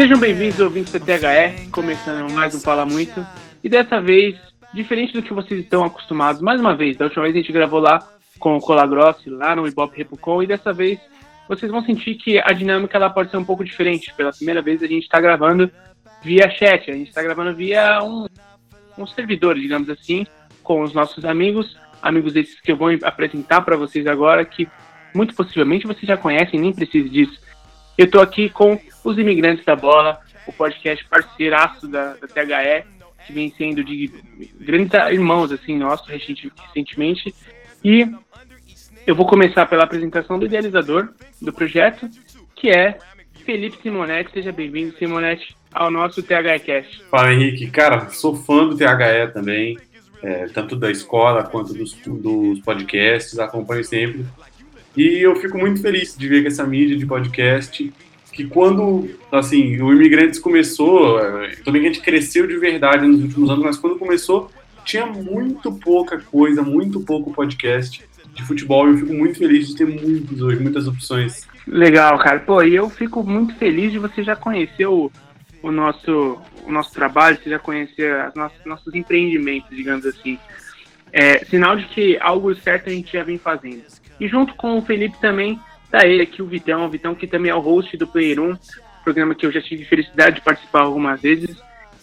Sejam bem-vindos, ouvintes da THE, começando mais um Fala Muito. E dessa vez, diferente do que vocês estão acostumados, mais uma vez, da última vez a gente gravou lá com o Colagrossi, lá no Ibope Repucon, e dessa vez vocês vão sentir que a dinâmica ela pode ser um pouco diferente. Pela primeira vez a gente está gravando via chat, a gente está gravando via um, um servidor, digamos assim, com os nossos amigos, amigos esses que eu vou apresentar para vocês agora, que muito possivelmente vocês já conhecem, nem precisa disso. Eu estou aqui com os Imigrantes da Bola, o podcast parceiraço da, da THE, que vem sendo de grandes irmãos, assim, nossos, recentemente. E eu vou começar pela apresentação do idealizador do projeto, que é Felipe Simonetti. Seja bem-vindo, Simonetti, ao nosso THEcast. Fala, Henrique. Cara, sou fã do THE também, é, tanto da escola quanto dos, dos podcasts, acompanho sempre. E eu fico muito feliz de ver que essa mídia de podcast, que quando, assim, o Imigrantes começou, é, também que a gente cresceu de verdade nos últimos anos, mas quando começou, tinha muito pouca coisa, muito pouco podcast de futebol. Eu fico muito feliz de ter muitos hoje, muitas opções. Legal, cara. Pô, e eu fico muito feliz de você já conhecer o, o, nosso, o nosso trabalho, você já conhecer os nossos, nossos empreendimentos, digamos assim. É, sinal de que algo certo a gente já vem fazendo. E junto com o Felipe também tá ele aqui, o Vitão, o Vitão que também é o host do Player 1, programa que eu já tive felicidade de participar algumas vezes.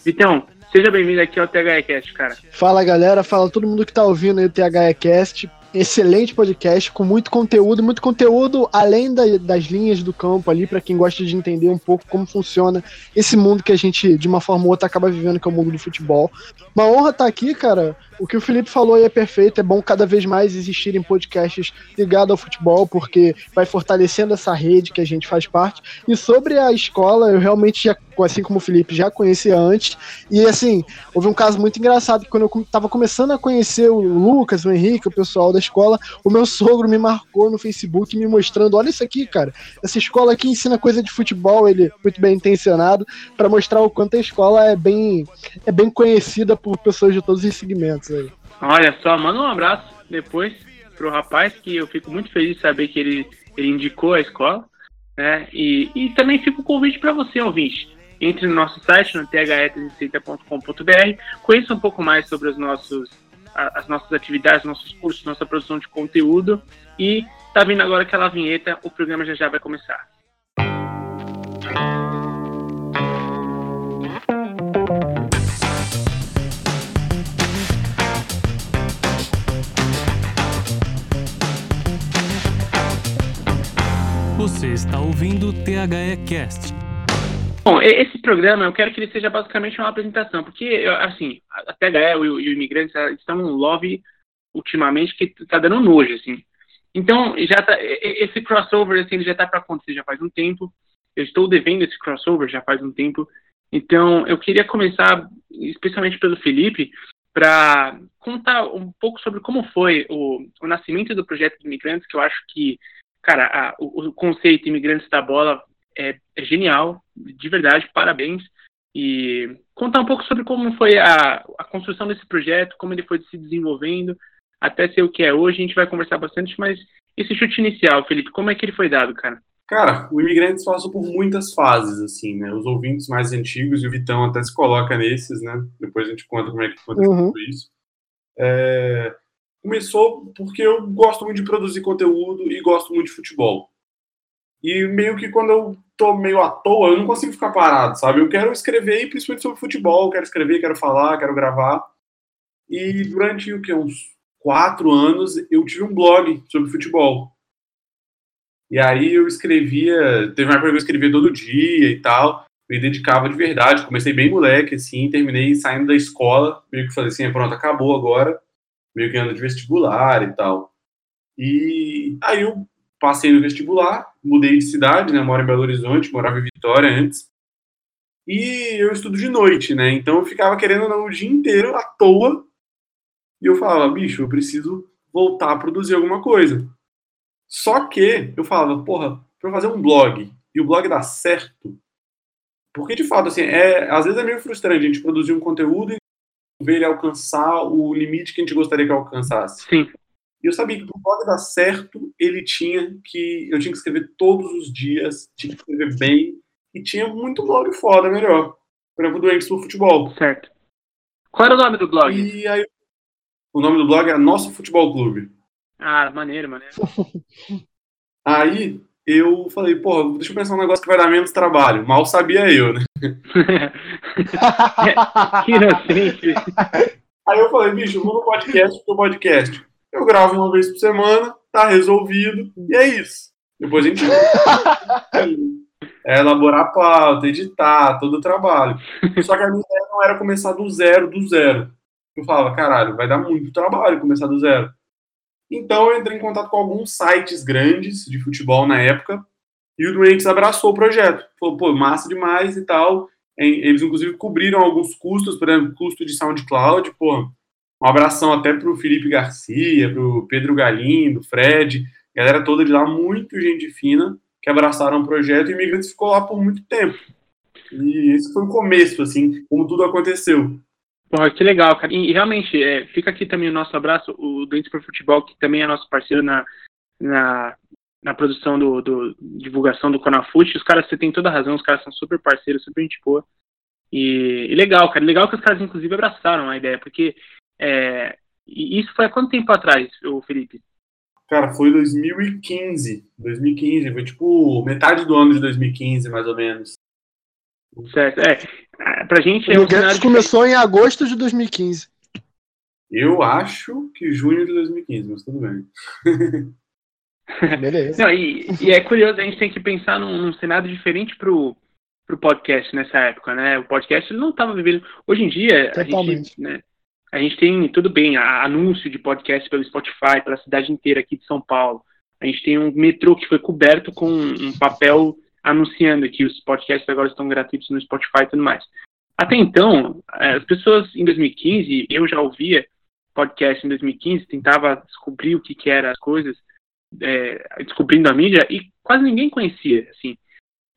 Vitão, seja bem-vindo aqui ao THEcast, cara. Fala galera, fala todo mundo que tá ouvindo aí o THEcast excelente podcast com muito conteúdo, muito conteúdo além da, das linhas do campo ali, para quem gosta de entender um pouco como funciona esse mundo que a gente, de uma forma ou outra, acaba vivendo, que é o mundo do futebol. Uma honra estar tá aqui, cara. O que o Felipe falou aí é perfeito. É bom cada vez mais existirem podcasts ligados ao futebol, porque vai fortalecendo essa rede que a gente faz parte. E sobre a escola, eu realmente já, assim como o Felipe, já conhecia antes. E assim, houve um caso muito engraçado que quando eu estava começando a conhecer o Lucas, o Henrique, o pessoal da escola, o meu sogro me marcou no Facebook me mostrando: olha isso aqui, cara. Essa escola aqui ensina coisa de futebol, ele muito bem intencionado, para mostrar o quanto a escola é bem, é bem conhecida por pessoas de todos os segmentos aí. Olha só, manda um abraço depois pro rapaz, que eu fico muito feliz de saber que ele, ele indicou a escola. Né? E, e também fica o convite para você, ouvinte. Entre no nosso site, no the360.com.br, conheça um pouco mais sobre os nossos, as nossas atividades, nossos cursos, nossa produção de conteúdo. E tá vindo agora aquela vinheta, o programa já já vai começar. Você está ouvindo o THE Cast. Bom, esse programa eu quero que ele seja basicamente uma apresentação, porque, assim, a THE e o, e o Imigrantes estão num lobby ultimamente que está dando nojo, assim. Então, já tá, esse crossover, assim, ele já está para acontecer já faz um tempo. Eu estou devendo esse crossover já faz um tempo. Então, eu queria começar, especialmente pelo Felipe, para contar um pouco sobre como foi o, o nascimento do projeto de imigrantes, que eu acho que cara, a, o, o, conceito Imigrantes da Bola é, é, genial, de verdade, parabéns. E contar um pouco sobre como foi a, a construção desse projeto, como ele foi se desenvolvendo, até ser o que é hoje. A gente vai conversar bastante, mas esse chute inicial, Felipe, como é que ele foi dado, cara? Cara, o Imigrantes passou por muitas fases, assim, né? Os ouvintes mais antigos, e o Vitão até se coloca nesses, né? Depois a gente conta como é que aconteceu uhum. isso. É começou porque eu gosto muito de produzir conteúdo e gosto muito de futebol. E meio que quando eu tô meio à toa, eu não consigo ficar parado, sabe? Eu quero escrever, principalmente sobre futebol, quero escrever, quero falar, quero gravar. E durante o que uns quatro anos eu tive um blog sobre futebol. E aí eu escrevia, teve uma época que eu escrevia todo dia e tal, me dedicava de verdade. Comecei bem moleque, assim, terminei saindo da escola, meio que falei assim, pronto, acabou agora meio que ano de vestibular e tal. E aí eu passei no vestibular, mudei de cidade, né? Moro em Belo Horizonte, morava em Vitória antes. E eu estudo de noite, né? Então eu ficava querendo não, o dia inteiro à toa. E eu falava, bicho, eu preciso voltar a produzir alguma coisa. Só que eu falava, porra, pra fazer um blog e o blog dá certo. Porque de fato, assim, é, às vezes é meio frustrante a gente produzir um conteúdo ver ele alcançar o limite que a gente gostaria que alcançasse. Sim. E eu sabia que para o blog dar certo, ele tinha que. Eu tinha que escrever todos os dias, tinha que escrever bem, e tinha muito blog foda melhor. Por exemplo, do Futebol. Certo. Qual era o nome do blog? E aí, o nome do blog era Nosso Futebol Clube. Ah, maneiro, maneiro. Aí eu falei, pô, deixa eu pensar um negócio que vai dar menos trabalho. Mal sabia eu, né? que inocente. Aí eu falei, bicho, vou no podcast pro podcast. Eu gravo uma vez por semana, tá resolvido, e é isso. Depois a gente. é elaborar pauta, editar, todo o trabalho. Só que a minha ideia não era começar do zero, do zero. Eu falava, caralho, vai dar muito trabalho começar do zero. Então eu entrei em contato com alguns sites grandes de futebol na época, e o Doentes abraçou o projeto. Falou, pô, massa demais e tal. Eles, inclusive, cobriram alguns custos, por exemplo, custo de SoundCloud, pô. Um abração até pro Felipe Garcia, pro Pedro Galindo, Fred, galera toda de lá, muito gente fina, que abraçaram o projeto e o Imigrantes ficou lá por muito tempo. E esse foi o começo, assim, como tudo aconteceu. Porra, que legal, cara. E realmente, é, fica aqui também o nosso abraço, o Doentes por Futebol, que também é nosso parceiro na, na, na produção do, do divulgação do Conafute. Os caras, você tem toda a razão, os caras são super parceiros, super gente boa. E, e legal, cara. Legal que os caras, inclusive, abraçaram a ideia, porque é, isso foi há quanto tempo atrás, o Felipe? Cara, foi 2015. 2015, foi tipo metade do ano de 2015, mais ou menos. Certo, é. Pra gente é o um começou em agosto de 2015. Eu acho que junho de 2015, mas tudo bem. Beleza. Não, e, e, é curioso, a gente tem que pensar num, num cenário diferente pro, pro podcast nessa época, né? O podcast não estava vivendo. Hoje em dia, Totalmente. a gente, né, a gente tem, tudo bem, anúncio de podcast pelo Spotify, pela cidade inteira aqui de São Paulo. A gente tem um metrô que foi coberto com um papel anunciando que os podcasts agora estão gratuitos no Spotify e tudo mais. Até então, é, as pessoas em 2015, eu já ouvia podcast em 2015, tentava descobrir o que, que eram as coisas, é, descobrindo a mídia, e quase ninguém conhecia, assim.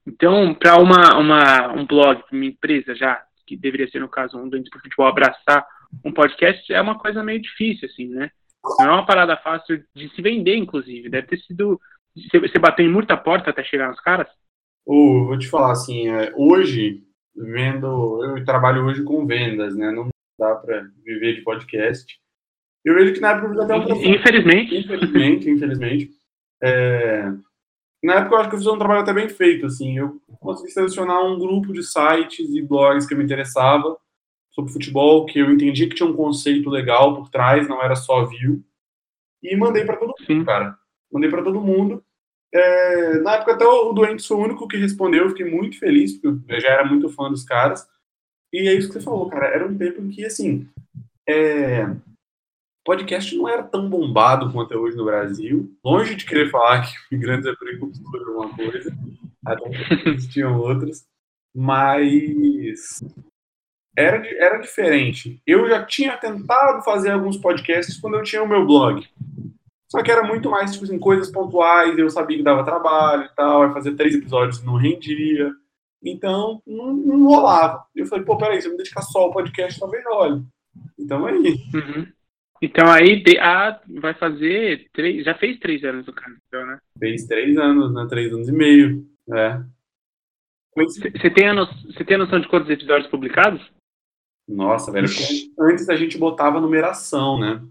Então, para uma, uma, um blog, uma empresa já, que deveria ser, no caso, um doente por futebol, abraçar um podcast, é uma coisa meio difícil, assim, né? Não é uma parada fácil de se vender, inclusive. Deve ter sido. Você bateu em muita porta até chegar nos caras? Oh, vou te falar assim, é, hoje, vendo. Eu trabalho hoje com vendas, né? Não dá para viver de podcast. Eu vejo que na época até um Infelizmente. Infelizmente, infelizmente. É, na época eu acho que eu fiz um trabalho até bem feito, assim. Eu consegui selecionar um grupo de sites e blogs que me interessava sobre futebol, que eu entendi que tinha um conceito legal por trás, não era só view. E mandei para todo mundo, cara. Mandei para todo mundo. É, na época até o Doente foi o único que respondeu, eu fiquei muito feliz, porque eu já era muito fã dos caras. E é isso que você falou, cara. Era um tempo em que, assim, é, podcast não era tão bombado quanto é hoje no Brasil. Longe de querer falar que imigrantes é precultura alguma coisa, até existiam outras. Mas era, era diferente. Eu já tinha tentado fazer alguns podcasts quando eu tinha o meu blog. Só que era muito mais, tipo assim, coisas pontuais, eu sabia que dava trabalho e tal, ia fazer três episódios não rendia. Então, não, não rolava. Eu falei, pô, peraí, se eu me dedicar só ao podcast, talvez olhe. Então é isso. Uhum. Então aí ah, vai fazer três. Já fez três anos o cara, então, né? Fez três anos, né? Três anos e meio. É. Você tem, a no, tem a noção de quantos episódios publicados? Nossa, velho. Antes a gente botava numeração, né?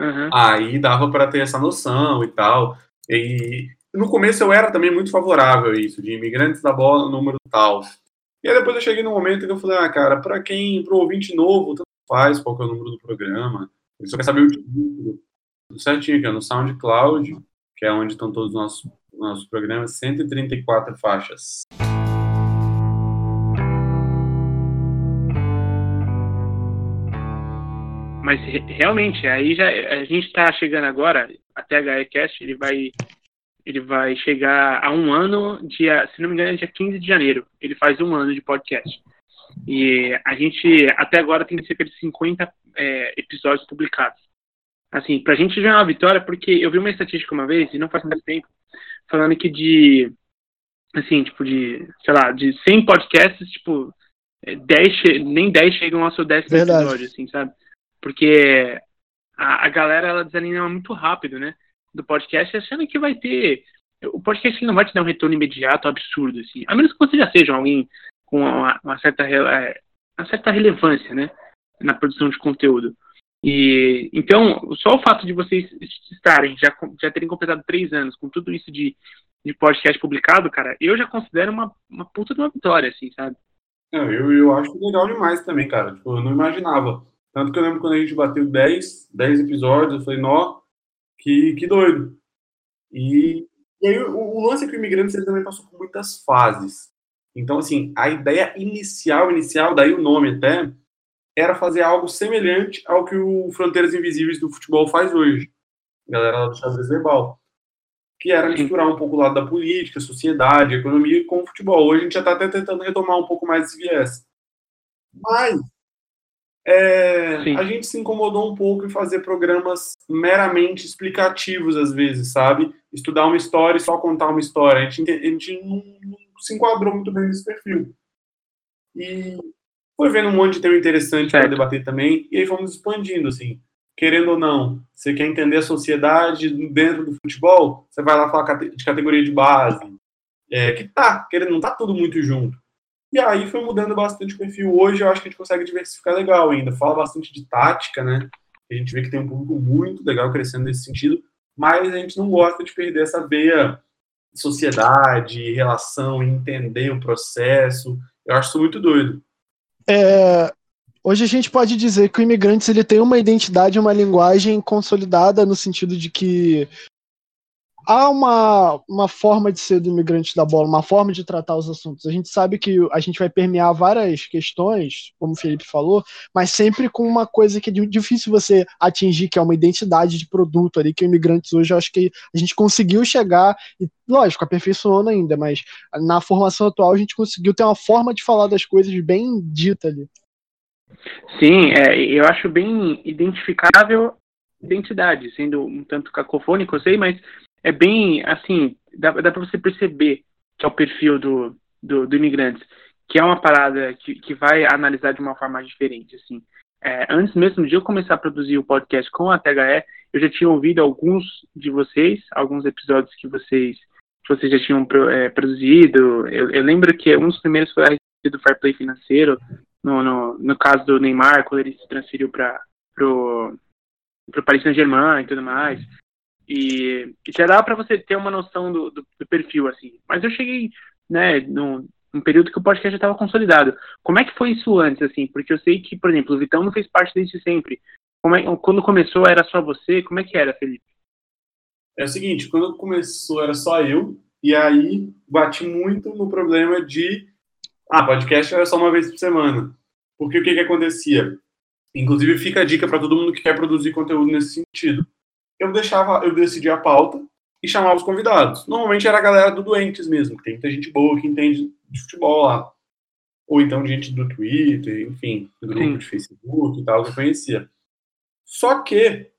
Uhum. Aí dava para ter essa noção e tal. E no começo eu era também muito favorável a isso, de imigrantes da bola, número tal. E aí depois eu cheguei num momento que eu falei, ah, cara, para quem, pro ouvinte novo, tanto faz qual é o número do programa. Ele só quer saber o título. Certinho aqui, no SoundCloud, que é onde estão todos os nossos, nossos programas, 134 faixas. Mas realmente, aí já a gente está chegando agora, a THEcast, ele vai ele vai chegar a um ano, dia, se não me engano, é dia 15 de janeiro. Ele faz um ano de podcast. E a gente, até agora, tem cerca de 50 é, episódios publicados. Assim, pra gente já é uma vitória, porque eu vi uma estatística uma vez, e não faz muito tempo, falando que de, assim, tipo, de, sei lá, de 100 podcasts, tipo, 10, nem 10 chegam ao seu décimo Verdade. episódio, assim, sabe? Porque a, a galera ela desanima muito rápido, né? Do podcast, achando que vai ter o podcast não vai te dar um retorno imediato absurdo, assim. A menos que você já seja alguém com uma, uma certa, é, uma certa relevância, né? Na produção de conteúdo. E então, só o fato de vocês estarem, já, já terem completado três anos com tudo isso de, de podcast publicado, cara, eu já considero uma, uma puta de uma vitória, assim, sabe? eu, eu acho legal demais também, cara. Tipo, eu não imaginava. Tanto que eu lembro quando a gente bateu 10, 10 episódios, eu falei, nó, que, que doido. E, e aí o, o lance é que o Imigrantes ele também passou por muitas fases. Então, assim, a ideia inicial, inicial, daí o nome até, era fazer algo semelhante ao que o Fronteiras Invisíveis do futebol faz hoje. A galera lá do Xadrez Verbal. Que era misturar um pouco o lado da política, sociedade, economia com o futebol. Hoje a gente já está até tentando retomar um pouco mais esse viés. Mas é, a gente se incomodou um pouco em fazer programas meramente explicativos, às vezes, sabe? Estudar uma história e só contar uma história. A gente, a gente não, não se enquadrou muito bem nesse perfil. E foi vendo um monte de tema interessante para debater também, e aí fomos expandindo, assim. Querendo ou não, você quer entender a sociedade dentro do futebol, você vai lá falar de categoria de base, é, que tá, querendo, não tá tudo muito junto. E aí foi mudando bastante o perfil. Hoje eu acho que a gente consegue diversificar legal ainda. Fala bastante de tática, né? A gente vê que tem um público muito legal crescendo nesse sentido, mas a gente não gosta de perder essa veia sociedade, relação, entender o processo. Eu acho isso muito doido. É, hoje a gente pode dizer que o Imigrantes ele tem uma identidade, uma linguagem consolidada no sentido de que há uma, uma forma de ser do imigrante da bola, uma forma de tratar os assuntos. A gente sabe que a gente vai permear várias questões, como o Felipe falou, mas sempre com uma coisa que é difícil você atingir, que é uma identidade de produto ali, que o imigrantes hoje eu acho que a gente conseguiu chegar, e lógico, aperfeiçoando ainda, mas na formação atual a gente conseguiu ter uma forma de falar das coisas bem dita ali. Sim, é, eu acho bem identificável identidade, sendo um tanto cacofônico, eu sei, mas é bem, assim, dá, dá para você perceber que é o perfil do, do, do imigrante, que é uma parada que, que vai analisar de uma forma diferente, assim. É, antes mesmo de eu começar a produzir o podcast com a THE, eu já tinha ouvido alguns de vocês, alguns episódios que vocês, que vocês já tinham é, produzido. Eu, eu, lembro que um dos primeiros foi a respeito do fair play financeiro, no, no, no caso do Neymar, quando ele se transferiu para pro Paris Saint-Germain e tudo mais. E, já dá para você ter uma noção do, do, do, perfil, assim. Mas eu cheguei, né, num, num período que o podcast já estava consolidado. Como é que foi isso antes, assim? Porque eu sei que, por exemplo, o Vitão não fez parte desde sempre. É, quando começou, era só você? Como é que era, Felipe? É o seguinte, quando começou era só eu, e aí bati muito no problema de ah, podcast era só uma vez por semana. Porque o que que acontecia? Inclusive fica a dica para todo mundo que quer produzir conteúdo nesse sentido eu deixava, eu decidia a pauta e chamava os convidados. Normalmente era a galera do Doentes mesmo, que tem muita gente boa que entende de futebol lá. Ou então gente do Twitter, enfim, do grupo Sim. de Facebook e tal, que eu conhecia. Só que,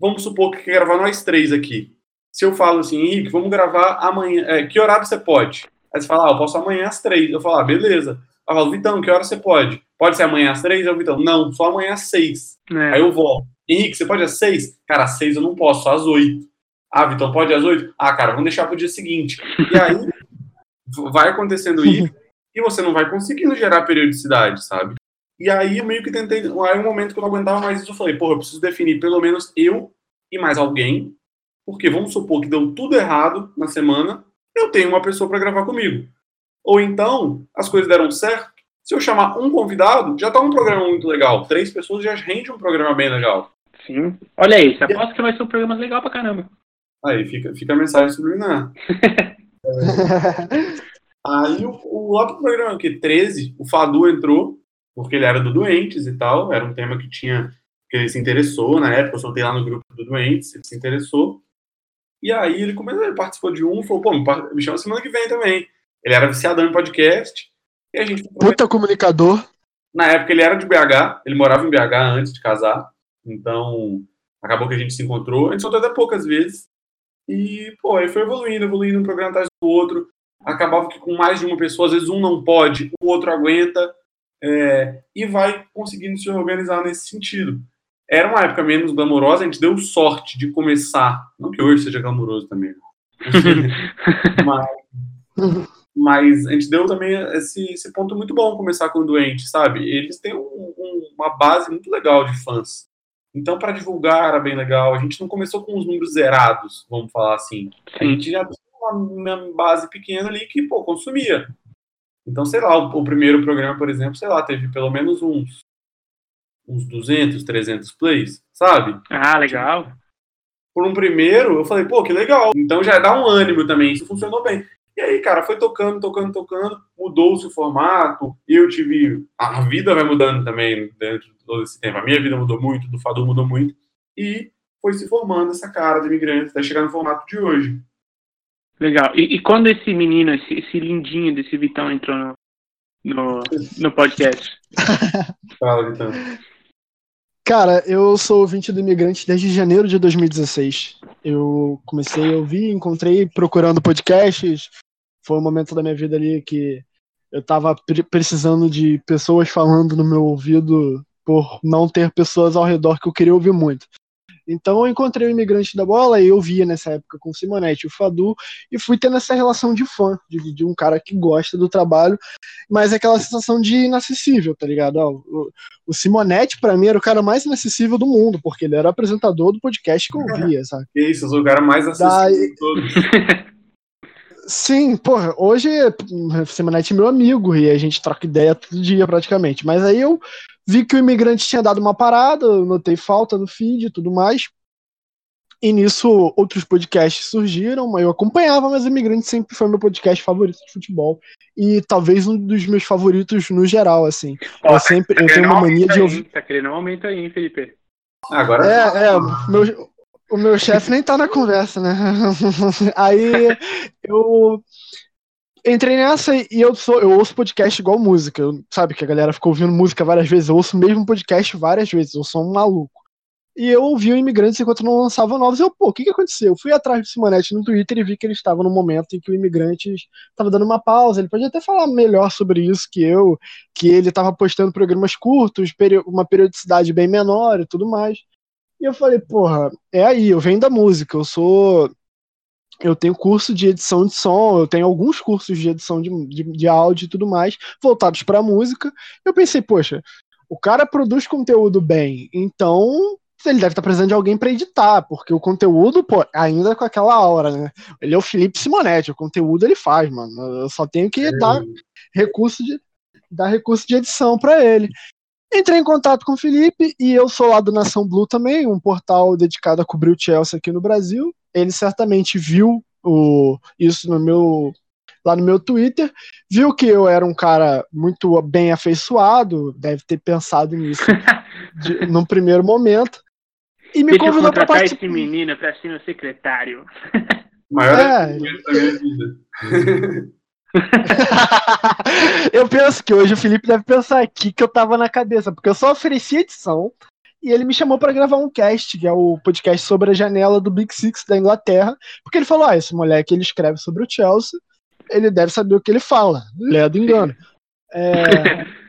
vamos supor que quer gravar nós três aqui. Se eu falo assim, Henrique, vamos gravar amanhã, é, que horário você pode? Aí você fala, ah, eu posso amanhã às três. Eu falo, ah, beleza. Eu falo, Vitão, que hora você pode? Pode ser amanhã às três? Eu, Vitão, não, só amanhã às seis. É. Aí eu volto. Henrique, você pode às seis? Cara, às seis eu não posso, às oito. Ah, Vitor, pode às oito? Ah, cara, vamos deixar para o dia seguinte. E aí vai acontecendo isso e você não vai conseguindo gerar periodicidade, sabe? E aí eu meio que tentei. Aí um momento que eu não aguentava mais isso, eu falei, porra, eu preciso definir pelo menos eu e mais alguém, porque vamos supor que deu tudo errado na semana, eu tenho uma pessoa para gravar comigo. Ou então, as coisas deram certo, se eu chamar um convidado, já tá um programa muito legal. Três pessoas já rende um programa bem legal. Sim. Olha aí, você aposta que vai ser um programa legal pra caramba. Aí fica, fica a mensagem subliminar. é. Aí o, o lá pro programa que 13, o Fadu entrou, porque ele era do Doentes e tal, era um tema que tinha que ele se interessou na época, eu soltei lá no grupo do Doentes, ele se interessou. E aí ele começou, ele participou de um, falou, pô, me chama semana que vem também. Ele era viciadão em podcast, e a gente Puta comunicador. Na época ele era de BH, ele morava em BH antes de casar. Então, acabou que a gente se encontrou. A gente soltou até poucas vezes. E, pô, aí foi evoluindo, evoluindo um programa atrás do outro. Acabava que com mais de uma pessoa, às vezes um não pode, o outro aguenta. É, e vai conseguindo se organizar nesse sentido. Era uma época menos glamourosa, a gente deu sorte de começar. Não que hoje seja glamouroso também. mas, mas a gente deu também esse, esse ponto muito bom começar com o doente, sabe? Eles têm um, um, uma base muito legal de fãs. Então, para divulgar era bem legal. A gente não começou com os números zerados, vamos falar assim. A gente já tinha uma base pequena ali que, pô, consumia. Então, sei lá, o, o, primeiro programa, por exemplo, sei lá, teve pelo menos uns, uns 200, 300 plays, sabe? Ah, legal. Por um primeiro, eu falei, pô, que legal. Então já dá um ânimo também, isso funcionou bem. E aí, cara, foi tocando, tocando, tocando, mudou-se o formato, eu tive. A vida vai mudando também dentro de todo esse tempo. A minha vida mudou muito, do Fadu mudou muito, e foi se formando essa cara de imigrante até chegar no formato de hoje. Legal. E, e quando esse menino, esse, esse, lindinho desse Vitão entrou no, no, no podcast? Fala, Vitão. Cara, eu sou ouvinte do Imigrante desde janeiro de 2016. Eu comecei a ouvir, encontrei procurando podcasts. Foi um momento da minha vida ali que eu tava precisando de pessoas falando no meu ouvido por não ter pessoas ao redor que eu queria ouvir muito. Então eu encontrei o Imigrante da Bola e eu via nessa época com o Simonetti e o Fadu e fui tendo essa relação de fã, de, de um cara que gosta do trabalho, mas é aquela sensação de inacessível, tá ligado? Ó, o, o Simonetti, para mim, era o cara mais inacessível do mundo, porque ele era apresentador do podcast que eu via, sabe? Isso, o cara mais acessível de todos. Sim, porra, hoje o Simonetti é meu amigo e a gente troca ideia todo dia praticamente. Mas aí eu Vi que o imigrante tinha dado uma parada, notei falta no feed e tudo mais. E nisso outros podcasts surgiram, eu acompanhava, mas o Imigrante sempre foi meu podcast favorito de futebol. E talvez um dos meus favoritos no geral, assim. Ó, eu sempre tá eu tenho uma mania de ouvir. Tá querendo um aumento aí, hein, Felipe? Agora é, é, meu, o meu chefe nem tá na conversa, né? aí eu entrei nessa e eu sou eu ouço podcast igual música, eu, sabe que a galera ficou ouvindo música várias vezes, eu ouço mesmo podcast várias vezes, eu sou um maluco. E eu ouvi o Imigrantes enquanto não lançava novos. Eu, pô, o que, que aconteceu? Eu fui atrás do Simonetti no Twitter e vi que ele estava no momento em que o Imigrantes estava dando uma pausa. Ele podia até falar melhor sobre isso que eu, que ele estava postando programas curtos, uma periodicidade bem menor e tudo mais. E eu falei, porra, é aí, eu venho da música, eu sou eu tenho curso de edição de som, eu tenho alguns cursos de edição de, de, de áudio e tudo mais, voltados para música. Eu pensei, poxa, o cara produz conteúdo bem, então ele deve estar tá precisando de alguém para editar, porque o conteúdo, pô, ainda com aquela aura, né? Ele é o Felipe Simonetti, o conteúdo ele faz, mano. Eu só tenho que é. dar recurso de dar recurso de edição para ele. Entrei em contato com o Felipe e eu sou lá do Nação Blue também, um portal dedicado a cobrir o Chelsea aqui no Brasil ele certamente viu o, isso no meu lá no meu Twitter, viu que eu era um cara muito bem afeiçoado, deve ter pensado nisso de, num primeiro momento, e me Deixa convidou para participar. esse menino para ser meu secretário. Maior é. eu penso que hoje o Felipe deve pensar aqui que eu tava na cabeça, porque eu só ofereci edição, e ele me chamou para gravar um cast, que é o podcast sobre a janela do Big Six da Inglaterra, porque ele falou: ah, esse moleque ele escreve sobre o Chelsea, ele deve saber o que ele fala, ledo engano. É...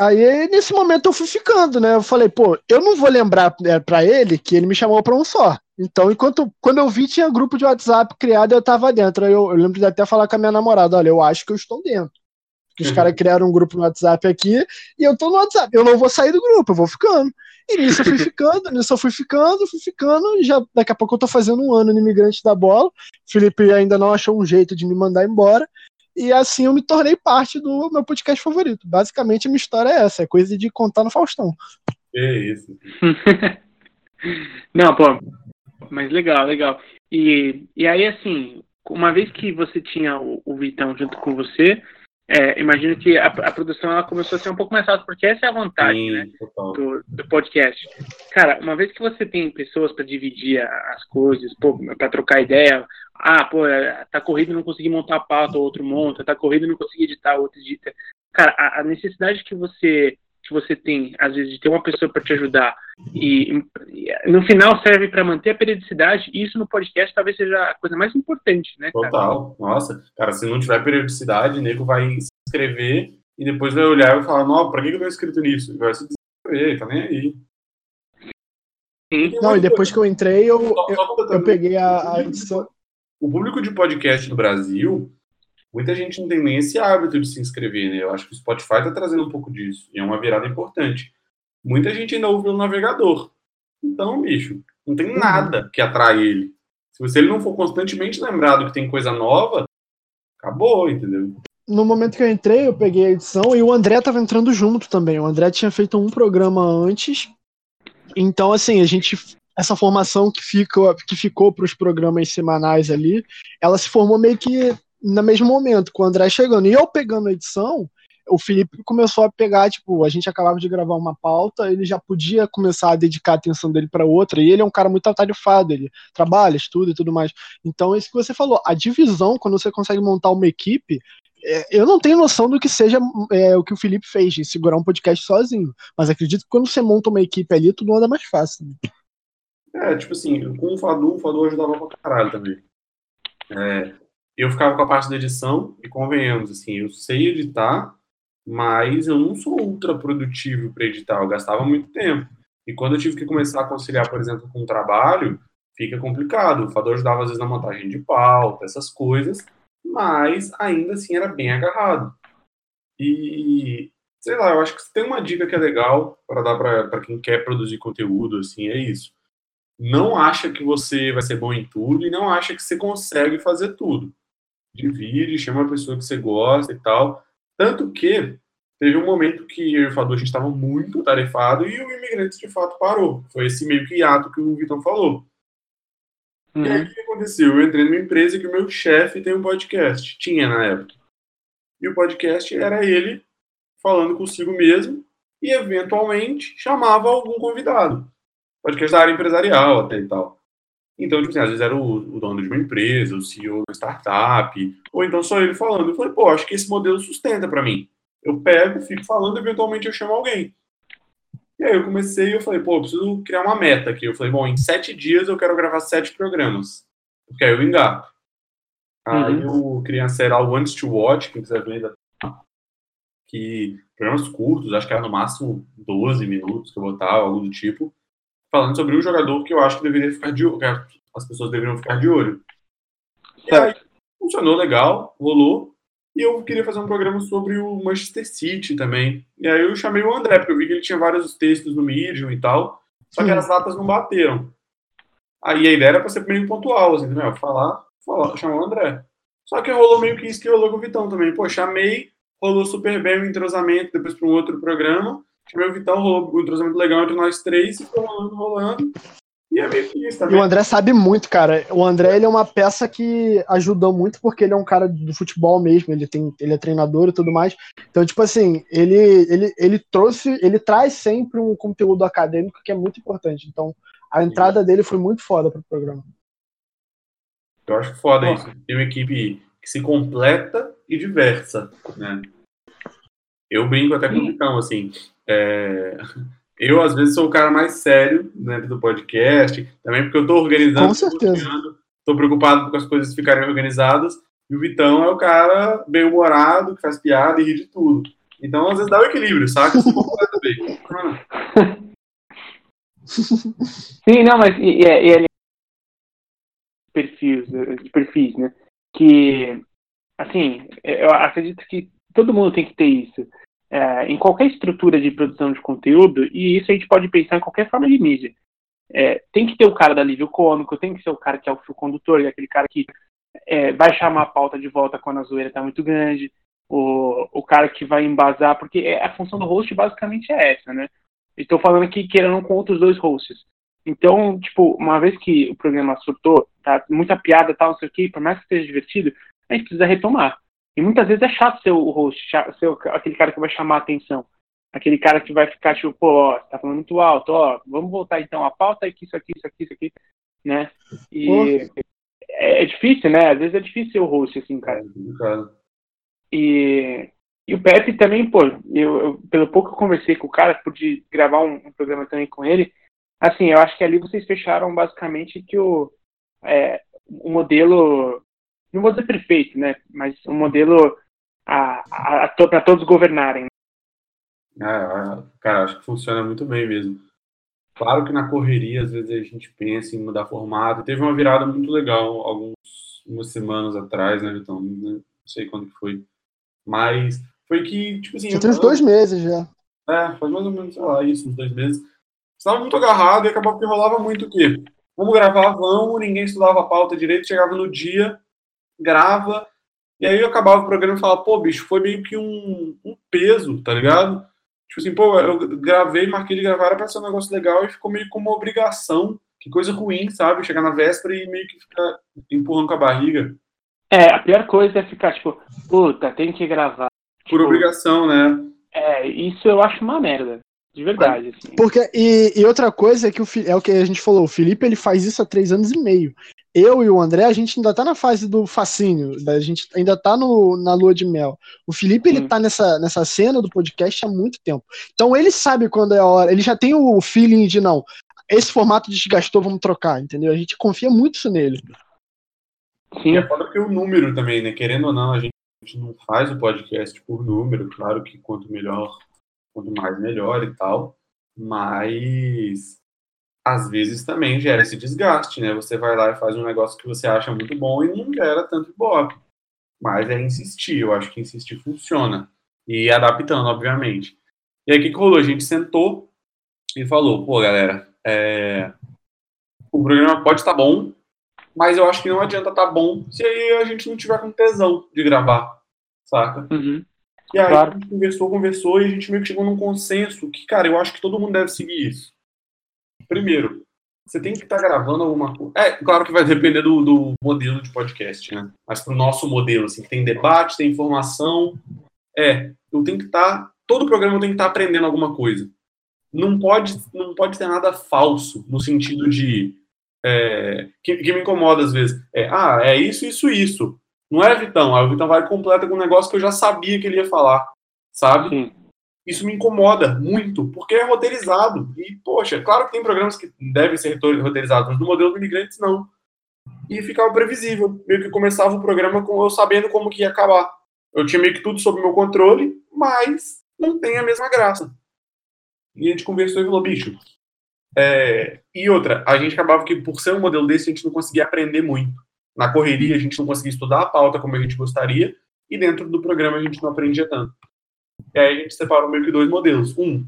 Aí, nesse momento, eu fui ficando, né? Eu falei, pô, eu não vou lembrar é, para ele que ele me chamou para um só. Então, enquanto quando eu vi, tinha grupo de WhatsApp criado, eu tava dentro. Eu, eu lembro de até falar com a minha namorada: olha, eu acho que eu estou dentro que os uhum. caras criaram um grupo no WhatsApp aqui, e eu tô no WhatsApp. Eu não vou sair do grupo, eu vou ficando. E nisso eu fui ficando, nisso eu fui ficando, fui ficando, e já daqui a pouco eu tô fazendo um ano no Imigrante da Bola. Felipe ainda não achou um jeito de me mandar embora. E assim eu me tornei parte do meu podcast favorito. Basicamente a minha história é essa, é coisa de contar no Faustão. É isso. não, pô, mas legal, legal. E, e aí, assim, uma vez que você tinha o, o Vitão junto com você, é, imagino que a, a, produção ela começou a ser um pouco mais fácil, porque essa é a vantagem Sim, né, do, do, podcast. Cara, uma vez que você tem pessoas para dividir as coisas, para trocar ideia, ah, pô, é, tá corrido não consegui montar a pauta, outro monta, tá corrido não consegui editar, outro edita. Cara, a, a necessidade que você que você tem, às vezes, de ter uma pessoa para te ajudar e, e, no final serve para manter a periodicidade, e isso no podcast talvez seja a coisa mais importante, né? Cara? Total. Nossa, cara, se não tiver periodicidade, o nego vai se inscrever e depois vai olhar e vai falar, não, pra que eu tô inscrito nisso? Vai se inscrever, tá nem aí. Não, e depois que eu entrei, eu, eu, eu peguei a, a edição. O público de podcast no Brasil, muita gente não tem nem esse hábito de se inscrever, né? Eu acho que o Spotify está trazendo um pouco disso, e é uma virada importante. Muita gente ainda ouve o navegador. Então, bicho, não tem uhum. nada que atrai ele. Se você ele não for constantemente lembrado que tem coisa nova, acabou, entendeu? No momento que eu entrei, eu peguei a edição e o André tava entrando junto também. O André tinha feito um programa antes. Então, assim, a gente essa formação que, fica, que ficou para os programas semanais ali, ela se formou meio que no mesmo momento, com o André chegando. E eu pegando a edição, o Felipe começou a pegar, tipo, a gente acabava de gravar uma pauta, ele já podia começar a dedicar a atenção dele para outra, e ele é um cara muito atarefado, ele trabalha, estuda e tudo mais. Então, isso que você falou, a divisão, quando você consegue montar uma equipe, é, eu não tenho noção do que seja é, o que o Felipe fez, de segurar um podcast sozinho, mas acredito que quando você monta uma equipe ali, tudo anda mais fácil. Né? É, tipo assim, com o Fadu, o Fadu ajudava pra caralho também. É, eu ficava com a parte da edição, e convenhamos, assim, eu sei editar, mas eu não sou ultra produtivo para editar, eu gastava muito tempo. E quando eu tive que começar a conciliar, por exemplo, com o trabalho, fica complicado. O Fadu ajudava às vezes na montagem de pauta, essas coisas, mas ainda assim era bem agarrado. E sei lá, eu acho que tem uma dica que é legal para dar para quem quer produzir conteúdo, assim, é isso não acha que você vai ser bom em tudo e não acha que você consegue fazer tudo. Divide, chama a pessoa que você gosta e tal. Tanto que teve um momento que eu e o Fador, a gente estava muito tarefado e o Imigrantes de fato parou. Foi esse meio que ato que o Vitão falou. Uhum. E aí o que aconteceu? Eu entrei numa empresa que o meu chefe tem um podcast. Tinha na época. E o podcast era ele falando consigo mesmo e eventualmente chamava algum convidado podcast da área empresarial até e tal. Então, tipo assim, às vezes era o, o, dono de uma empresa, o CEO da startup, ou então só ele falando. Eu falei, pô, acho que esse modelo sustenta para mim. Eu pego, fico falando, eventualmente eu chamo alguém. E aí eu comecei e eu falei, pô, eu preciso criar uma meta aqui. Eu falei, bom, em sete dias eu quero gravar sete programas. Porque aí eu engato. Aí uhum. eu criei a série All Wants to Watch, quem quiser ver, que programas curtos, acho que era no máximo 12 minutos que eu botava, algo do tipo falando sobre um jogador que eu acho que deveria ficar de olho, as pessoas deveriam ficar de olho. E aí, funcionou legal, rolou. E eu queria fazer um programa sobre o Manchester City também. E aí eu chamei o André, porque eu vi que ele tinha vários textos no Medium e tal, só que as datas não bateram. Aí a ideia era para ser meio pontual, assim, né? falar, falar, chamar o André. Só que rolou meio que isso que rolou com o Vitão também. Pô, chamei, rolou super bem o entrosamento depois para um outro programa. Chamei o Vitão, rolou um entrosamento legal entre nós três, e ficou rolando, rolando. E é meio que isso também. E o André sabe muito, cara. O André ele é uma peça que ajudou muito porque ele é um cara do futebol mesmo, ele, tem, ele é treinador e tudo mais. Então, tipo assim, ele, ele, ele trouxe, ele traz sempre um conteúdo acadêmico que é muito importante. Então, a entrada dele foi muito foda pro programa. Eu acho foda Pô. isso. Tem uma equipe que se completa e diversa, né? Eu brinco até com o Vitão, assim. É, eu, às vezes, sou o cara mais sério dentro do podcast, também porque eu estou organizando, Com certeza. estou preocupado com as coisas ficarem organizadas, e o Vitão é o cara bem-humorado, que faz piada e ri de tudo. Então, às vezes, dá o equilíbrio, saca? Sim, não, mas e, e, e perfis, de perfis, né? Que, assim, eu acredito que todo mundo tem que ter isso é, em qualquer estrutura de produção de conteúdo, e isso a gente pode pensar em qualquer forma de mídia. É, tem que ter o cara da alívio cômico, tem que ser o cara que é o fio condutor, aquele cara que é, vai chamar a pauta de volta quando a zoeira está muito grande, o, o cara que vai embasar, porque é, a função do host basicamente é essa, né? Estou falando aqui querendo com outros dois hosts. Então, tipo, uma vez que o programa surtou, tá muita piada, tal, não sei o que, por mais que esteja divertido, a gente precisa retomar. E muitas vezes é chato ser o host, ser aquele cara que vai chamar a atenção. Aquele cara que vai ficar tipo, pô, ó, tá falando muito alto, ó, vamos voltar então a pauta aqui, isso aqui, isso aqui, isso aqui, né? E é, é, difícil, né? Às vezes é difícil ser o host, assim, cara. É e, e o Pepe também, pô, eu, eu, pelo pouco que eu conversei com o cara, pude gravar um, um, programa também com ele. Assim, eu acho que ali vocês fecharam basicamente que o, é, o modelo não vou dizer perfeito, né? Mas um modelo para todos governarem. É, cara, acho que funciona muito bem mesmo. Claro que na correria, às vezes, a gente pensa em mudar formato. Teve uma virada muito legal alguns umas semanas atrás, né, então não sei quando que foi. Mas foi que, tipo assim. Já tem uns dois meses já. É, faz mais ou menos, sei lá, isso, uns dois meses. Estava muito agarrado e acabou que rolava muito o quê? Vamos gravar, vamos, ninguém estudava a pauta direito, chegava no dia, grava, e aí eu acabava o programa e falava, pô, bicho, foi meio que um, um peso, tá ligado? Tipo assim, pô, eu gravei, marquei de gravar, era pra ser um negócio legal e ficou meio como uma obrigação. Que coisa ruim, sabe? Chegar na véspera e meio que ficar empurrando com a barriga. É, a pior coisa é ficar, tipo, puta, tem que gravar. Por tipo, obrigação, né? É, isso eu acho uma merda. De verdade, assim. Porque, e, e, outra coisa é que o, é o que a gente falou, o Felipe ele faz isso há três anos e meio. Eu e o André, a gente ainda tá na fase do fascínio, a gente ainda tá no, na lua de mel. O Felipe, ele hum. tá nessa, nessa cena do podcast há muito tempo. Então ele sabe quando é a hora, ele já tem o feeling de não, esse formato desgastou, vamos trocar, entendeu? A gente confia muito nele. Sim. E é foda que o número também, né? Querendo ou não, a gente não faz o podcast por número, claro que quanto melhor quanto mais melhor e tal, mas às vezes também gera esse desgaste, né? Você vai lá e faz um negócio que você acha muito bom e não gera tanto ibope. Mas é insistir, eu acho que insistir funciona. E adaptando, obviamente. E aí o que, rolou? A gente sentou e falou, pô, galera, é... o programa pode estar bom, mas eu acho que não adianta estar bom se aí a gente não tiver com tesão de gravar, saca? Uhum. E aí claro. a gente conversou, conversou e a gente meio que chegou num consenso que, cara, eu acho que todo mundo deve seguir isso. Primeiro, você tem que estar tá gravando alguma coisa. É, claro que vai depender do, do modelo de podcast, né? Mas pro nosso modelo, assim, que tem debate, tem informação. É, eu tenho que estar. Tá, todo programa eu tenho que estar tá aprendendo alguma coisa. Não pode, não pode ter nada falso, no sentido de. É, que, que, me incomoda às vezes. É, ah, é isso, isso, isso. Não é Vitão. Aí o Vitão vai completa com um negócio que eu já sabia que ele ia falar, sabe? Sim. Isso me incomoda muito, porque é roteirizado. E, poxa, claro que tem programas que devem ser roteirizados, mas no modelo do Imigrantes, não. E ficava previsível. Meio que começava o programa com eu sabendo como que ia acabar. Eu tinha meio que tudo sob meu controle, mas não tem a mesma graça. E a gente conversou e falou, bicho. É... E outra, a gente acabava que, por ser um modelo desse, a gente não conseguia aprender muito na correria a gente não conseguia estudar a pauta como a gente gostaria, e dentro do programa a gente não aprendia tanto. E aí a gente separou meio que dois modelos. Um,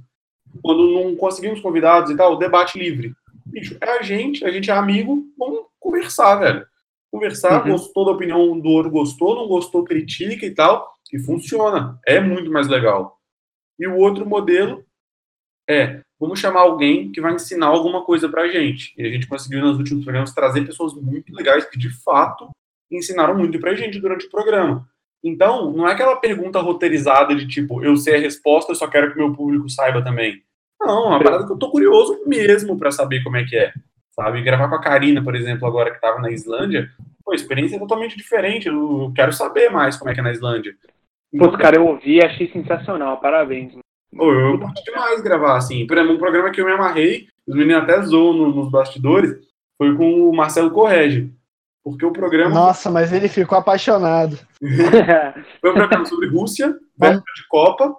quando não conseguimos convidados e tal, debate livre. Bicho, é a gente, a gente é amigo, vamos conversar, velho. Conversar, uhum. gostou da opinião do outro, gostou, não gostou, critica e tal, e funciona. É muito mais legal. E o outro modelo é vamos chamar alguém que vai ensinar alguma coisa pra gente. E a gente conseguiu nos últimos programas trazer pessoas muito legais que de fato ensinaram muito pra gente durante o programa. Então, não é aquela pergunta roteirizada de tipo, eu sei a resposta, eu só quero que meu público saiba também. Não, é uma parada que eu tô curioso mesmo para saber como é que é. Sabe? Gravar com a Karina, por exemplo, agora que tava na Islândia, pô, a experiência é totalmente diferente. Eu quero saber mais como é que é na Islândia. Então, Pô, cara, eu ouvi e achei sensacional. Parabéns. Oh, eu curti demais gravar, assim. Por exemplo, um programa que eu me amarrei, os meninos até zoam no, nos bastidores, foi com o Marcelo Correge. Porque o programa. Nossa, mas ele ficou apaixonado. foi um programa sobre Rússia, véspera de Copa,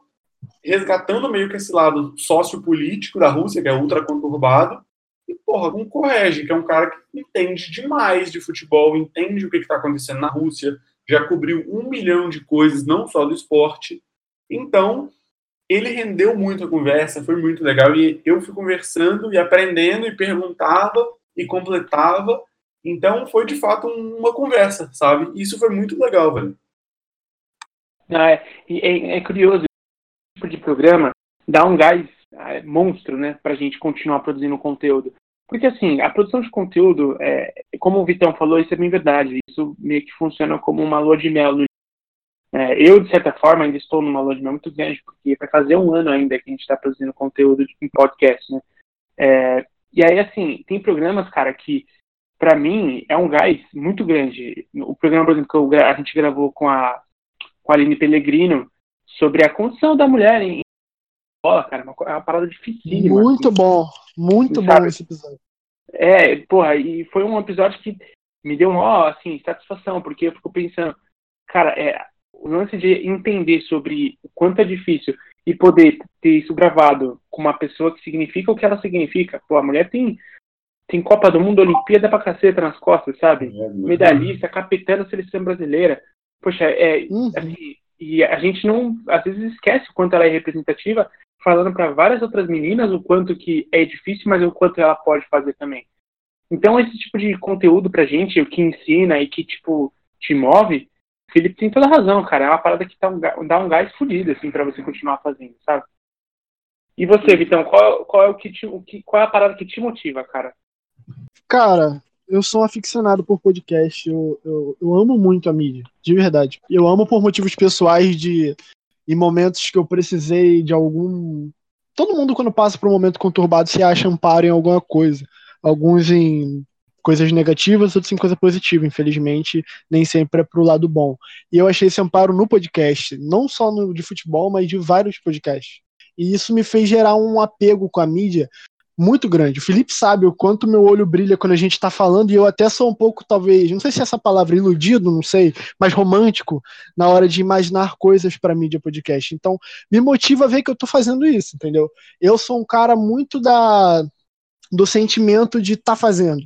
resgatando meio que esse lado sociopolítico da Rússia, que é ultra conturbado. E, porra, com o Correge, que é um cara que entende demais de futebol, entende o que está acontecendo na Rússia, já cobriu um milhão de coisas, não só do esporte. Então, ele rendeu muito a conversa, foi muito legal. E eu fui conversando e aprendendo e perguntava e completava. Então foi de fato uma conversa, sabe? Isso foi muito legal, velho. Ah, é, é, é curioso, esse tipo de programa dá um gás é, monstro, né, pra gente continuar produzindo conteúdo. Porque assim, a produção de conteúdo, é, como o Vitão falou, isso é bem verdade. Isso meio que funciona como uma lua de mel no é, eu, de certa forma, ainda estou numa mel muito grande, porque vai fazer um ano ainda que a gente está produzindo conteúdo em podcast, né? É, e aí, assim, tem programas, cara, que para mim é um gás muito grande. O programa, por exemplo, que eu, a gente gravou com a, com a Aline Pellegrino sobre a condição da mulher em escola, cara, é uma, é uma parada difícil. Muito assim. bom, muito sabe? bom esse episódio. É, porra, e foi um episódio que me deu uma, assim, satisfação, porque eu fico pensando, cara, é, o lance de entender sobre o quanto é difícil e poder ter isso gravado com uma pessoa que significa o que ela significa. Pô, a mulher tem tem Copa do Mundo, Olimpíada pra caceta nas costas, sabe? É, Medalhista, capitã da seleção brasileira. Poxa, é, uhum. assim, e a gente não, às vezes esquece o quanto ela é representativa, falando para várias outras meninas o quanto que é difícil, mas o quanto ela pode fazer também. Então, esse tipo de conteúdo pra gente, o que ensina e que, tipo, te move, Felipe tem toda razão, cara. É uma parada que dá um, dá um gás fodido, assim, pra você continuar fazendo, sabe? E você, Vitão, qual, qual é o que, te, o que qual é a parada que te motiva, cara? Cara, eu sou um aficionado por podcast. Eu, eu, eu, amo muito a mídia, de verdade. Eu amo por motivos pessoais de em momentos que eu precisei de algum. Todo mundo, quando passa por um momento conturbado, se acha amparo em alguma coisa. Alguns em coisas negativas, outros em coisa positiva. Infelizmente, nem sempre é pro lado bom. E eu achei esse amparo no podcast, não só no de futebol, mas de vários podcasts. E isso me fez gerar um apego com a mídia muito grande. O Felipe sabe o quanto meu olho brilha quando a gente está falando, e eu até sou um pouco, talvez, não sei se é essa palavra, iludido, não sei, mas romântico na hora de imaginar coisas para mídia podcast. Então, me motiva a ver que eu estou fazendo isso, entendeu? Eu sou um cara muito da do sentimento de estar tá fazendo.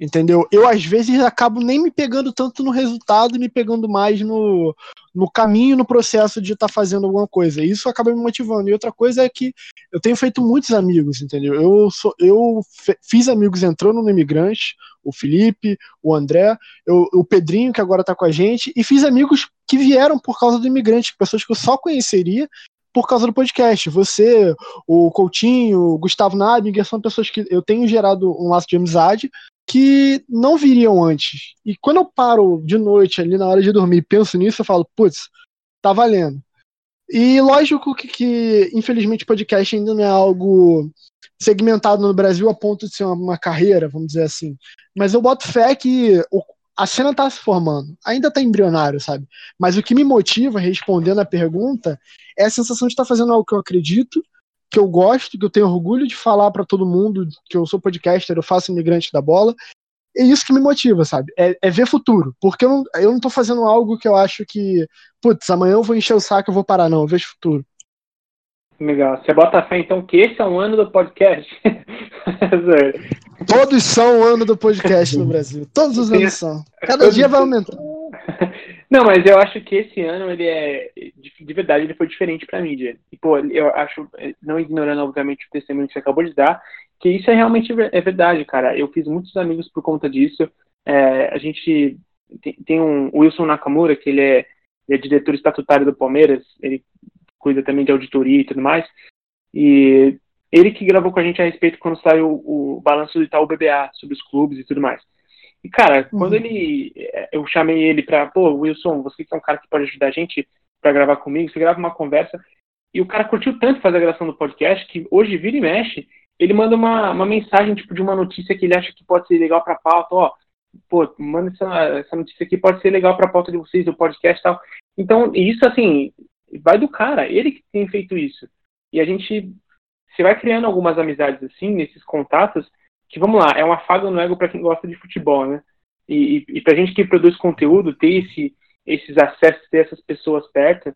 Entendeu? Eu, às vezes, acabo nem me pegando tanto no resultado me pegando mais no, no caminho, no processo de estar tá fazendo alguma coisa. Isso acaba me motivando. E outra coisa é que eu tenho feito muitos amigos, entendeu? Eu, sou, eu fiz amigos entrando no Imigrante, o Felipe, o André, eu, o Pedrinho, que agora está com a gente, e fiz amigos que vieram por causa do Imigrante, pessoas que eu só conheceria por causa do podcast. Você, o Coutinho, o Gustavo Nabinger, são pessoas que eu tenho gerado um laço de amizade que não viriam antes. E quando eu paro de noite ali na hora de dormir penso nisso, eu falo, putz, tá valendo. E lógico que, que, infelizmente, podcast ainda não é algo segmentado no Brasil a ponto de ser uma, uma carreira, vamos dizer assim. Mas eu boto fé que o, a cena tá se formando. Ainda tá embrionário, sabe? Mas o que me motiva, respondendo a pergunta, é a sensação de estar tá fazendo algo que eu acredito que eu gosto, que eu tenho orgulho de falar para todo mundo que eu sou podcaster, eu faço imigrante da bola. É isso que me motiva, sabe? É, é, ver futuro. Porque eu não, eu não tô fazendo algo que eu acho que, putz, amanhã eu vou encher o saco eu vou parar, não. Eu vejo futuro. Legal. Você bota fé, então, que esse é um ano do podcast? Todos são o ano do podcast no Brasil. Todos os anos são. Cada dia vai aumentar. Não, mas eu acho que esse ano ele é de verdade ele foi diferente para mídia. E pô, eu acho, não ignorando obviamente o testemunho que você acabou de dar, que isso é realmente é verdade, cara. Eu fiz muitos amigos por conta disso. É, a gente tem, tem, um Wilson Nakamura que ele é, ele é diretor estatutário do Palmeiras. Ele cuida também de auditoria e tudo mais. E ele que gravou com a gente a respeito quando saiu o, o balanço do Itaú BBA sobre os clubes e tudo mais. E, cara, uhum. quando ele. É, eu chamei ele pra, pô, Wilson, você que é um cara que pode ajudar a gente para gravar comigo, você grava uma conversa. E o cara curtiu tanto fazer a gravação do podcast que hoje vira e mexe, ele manda uma, uma mensagem, tipo, de uma notícia que ele acha que pode ser legal pra pauta, ó. Pô, manda essa, essa notícia aqui, pode ser legal pra pauta de vocês, do podcast e tal. Então, isso, assim, vai do cara, ele que tem feito isso. E a gente. Você vai criando algumas amizades, assim, nesses contatos, que vamos lá, é um afago no ego para quem gosta de futebol, né? E, e, e gente que produz conteúdo, ter esse, esses acessos, ter essas pessoas perto,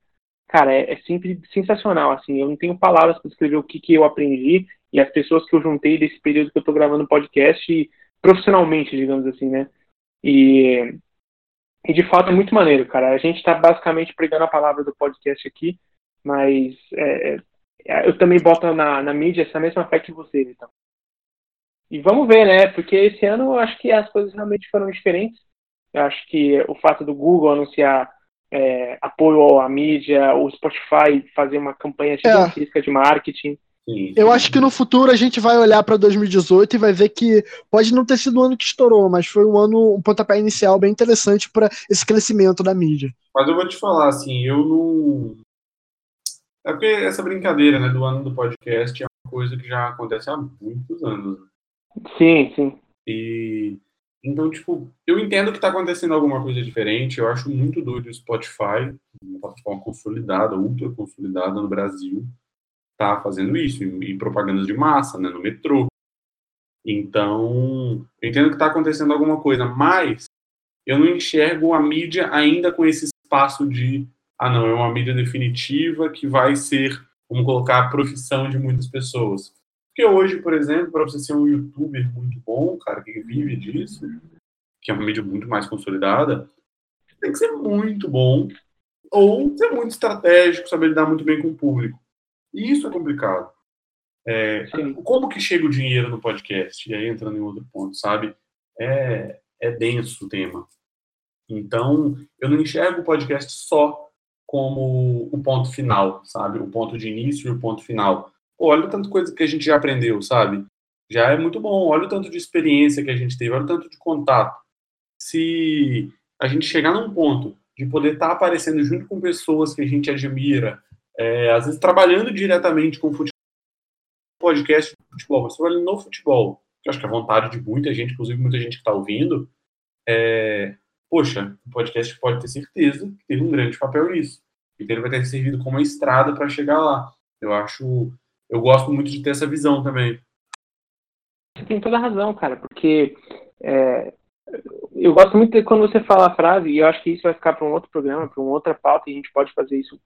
cara, é, é sempre sensacional, assim, eu não tenho palavras para descrever o que, que eu aprendi e as pessoas que eu juntei desse período que eu tô gravando podcast profissionalmente, digamos assim, né? E, e de fato é muito maneiro, cara. A gente tá basicamente pregando a palavra do podcast aqui, mas é, é eu também boto na, na mídia essa mesma fé que você, então. E vamos ver, né? Porque esse ano eu acho que as coisas realmente foram diferentes. Eu acho que o fato do Google anunciar é, apoio à mídia, o Spotify fazer uma campanha é. gigantesca é. de marketing. Eu acho que no futuro a gente vai olhar para 2018 e vai ver que pode não ter sido o ano que estourou, mas foi um ano, um pontapé inicial bem interessante para esse crescimento da mídia. Mas eu vou te falar, assim, eu não. É porque essa brincadeira né, do ano do podcast é uma coisa que já acontece há muitos anos. Sim, sim. E então, tipo, eu entendo que está acontecendo alguma coisa diferente. Eu acho muito doido o Spotify, uma plataforma consolidada, ultra consolidada no Brasil, tá fazendo isso e, propagandas de massa, né, no metrô. Então, eu entendo que está acontecendo alguma coisa, mas eu não enxergo a mídia ainda com esse espaço de, ah, não, é uma mídia definitiva que vai ser, vamos colocar, a profissão de muitas pessoas. Porque hoje, por exemplo, para você ser um youtuber muito bom, cara, que vive disso, que é uma mídia muito mais consolidada, tem que ser muito bom ou ser muito estratégico, saber lidar muito bem com o público. E isso é complicado. É, como que chega o dinheiro no podcast? E aí entrando em outro ponto, sabe? É, é denso o tema. Então, eu não enxergo o podcast só como o ponto final, sabe? O ponto de início e o ponto final. Olha o tanto coisa que a gente já aprendeu, sabe? Já é muito bom. Olha o tanto de experiência que a gente teve, olha o tanto de contato. Se a gente chegar num ponto de poder estar tá aparecendo junto com pessoas que a gente admira, é, às vezes trabalhando diretamente com futebol, podcast de futebol, mas trabalhando no futebol, que acho que é vontade de muita gente, inclusive muita gente que está ouvindo, é, poxa, o podcast pode ter certeza que teve um grande papel nisso. Então ele vai ter servido como uma estrada para chegar lá. Eu acho, eu gosto muito de ter essa visão também. Você tem toda a razão, cara, porque é, eu gosto muito de quando você fala a frase, e eu acho que isso vai ficar para um outro programa, para uma outra pauta, e a gente pode fazer isso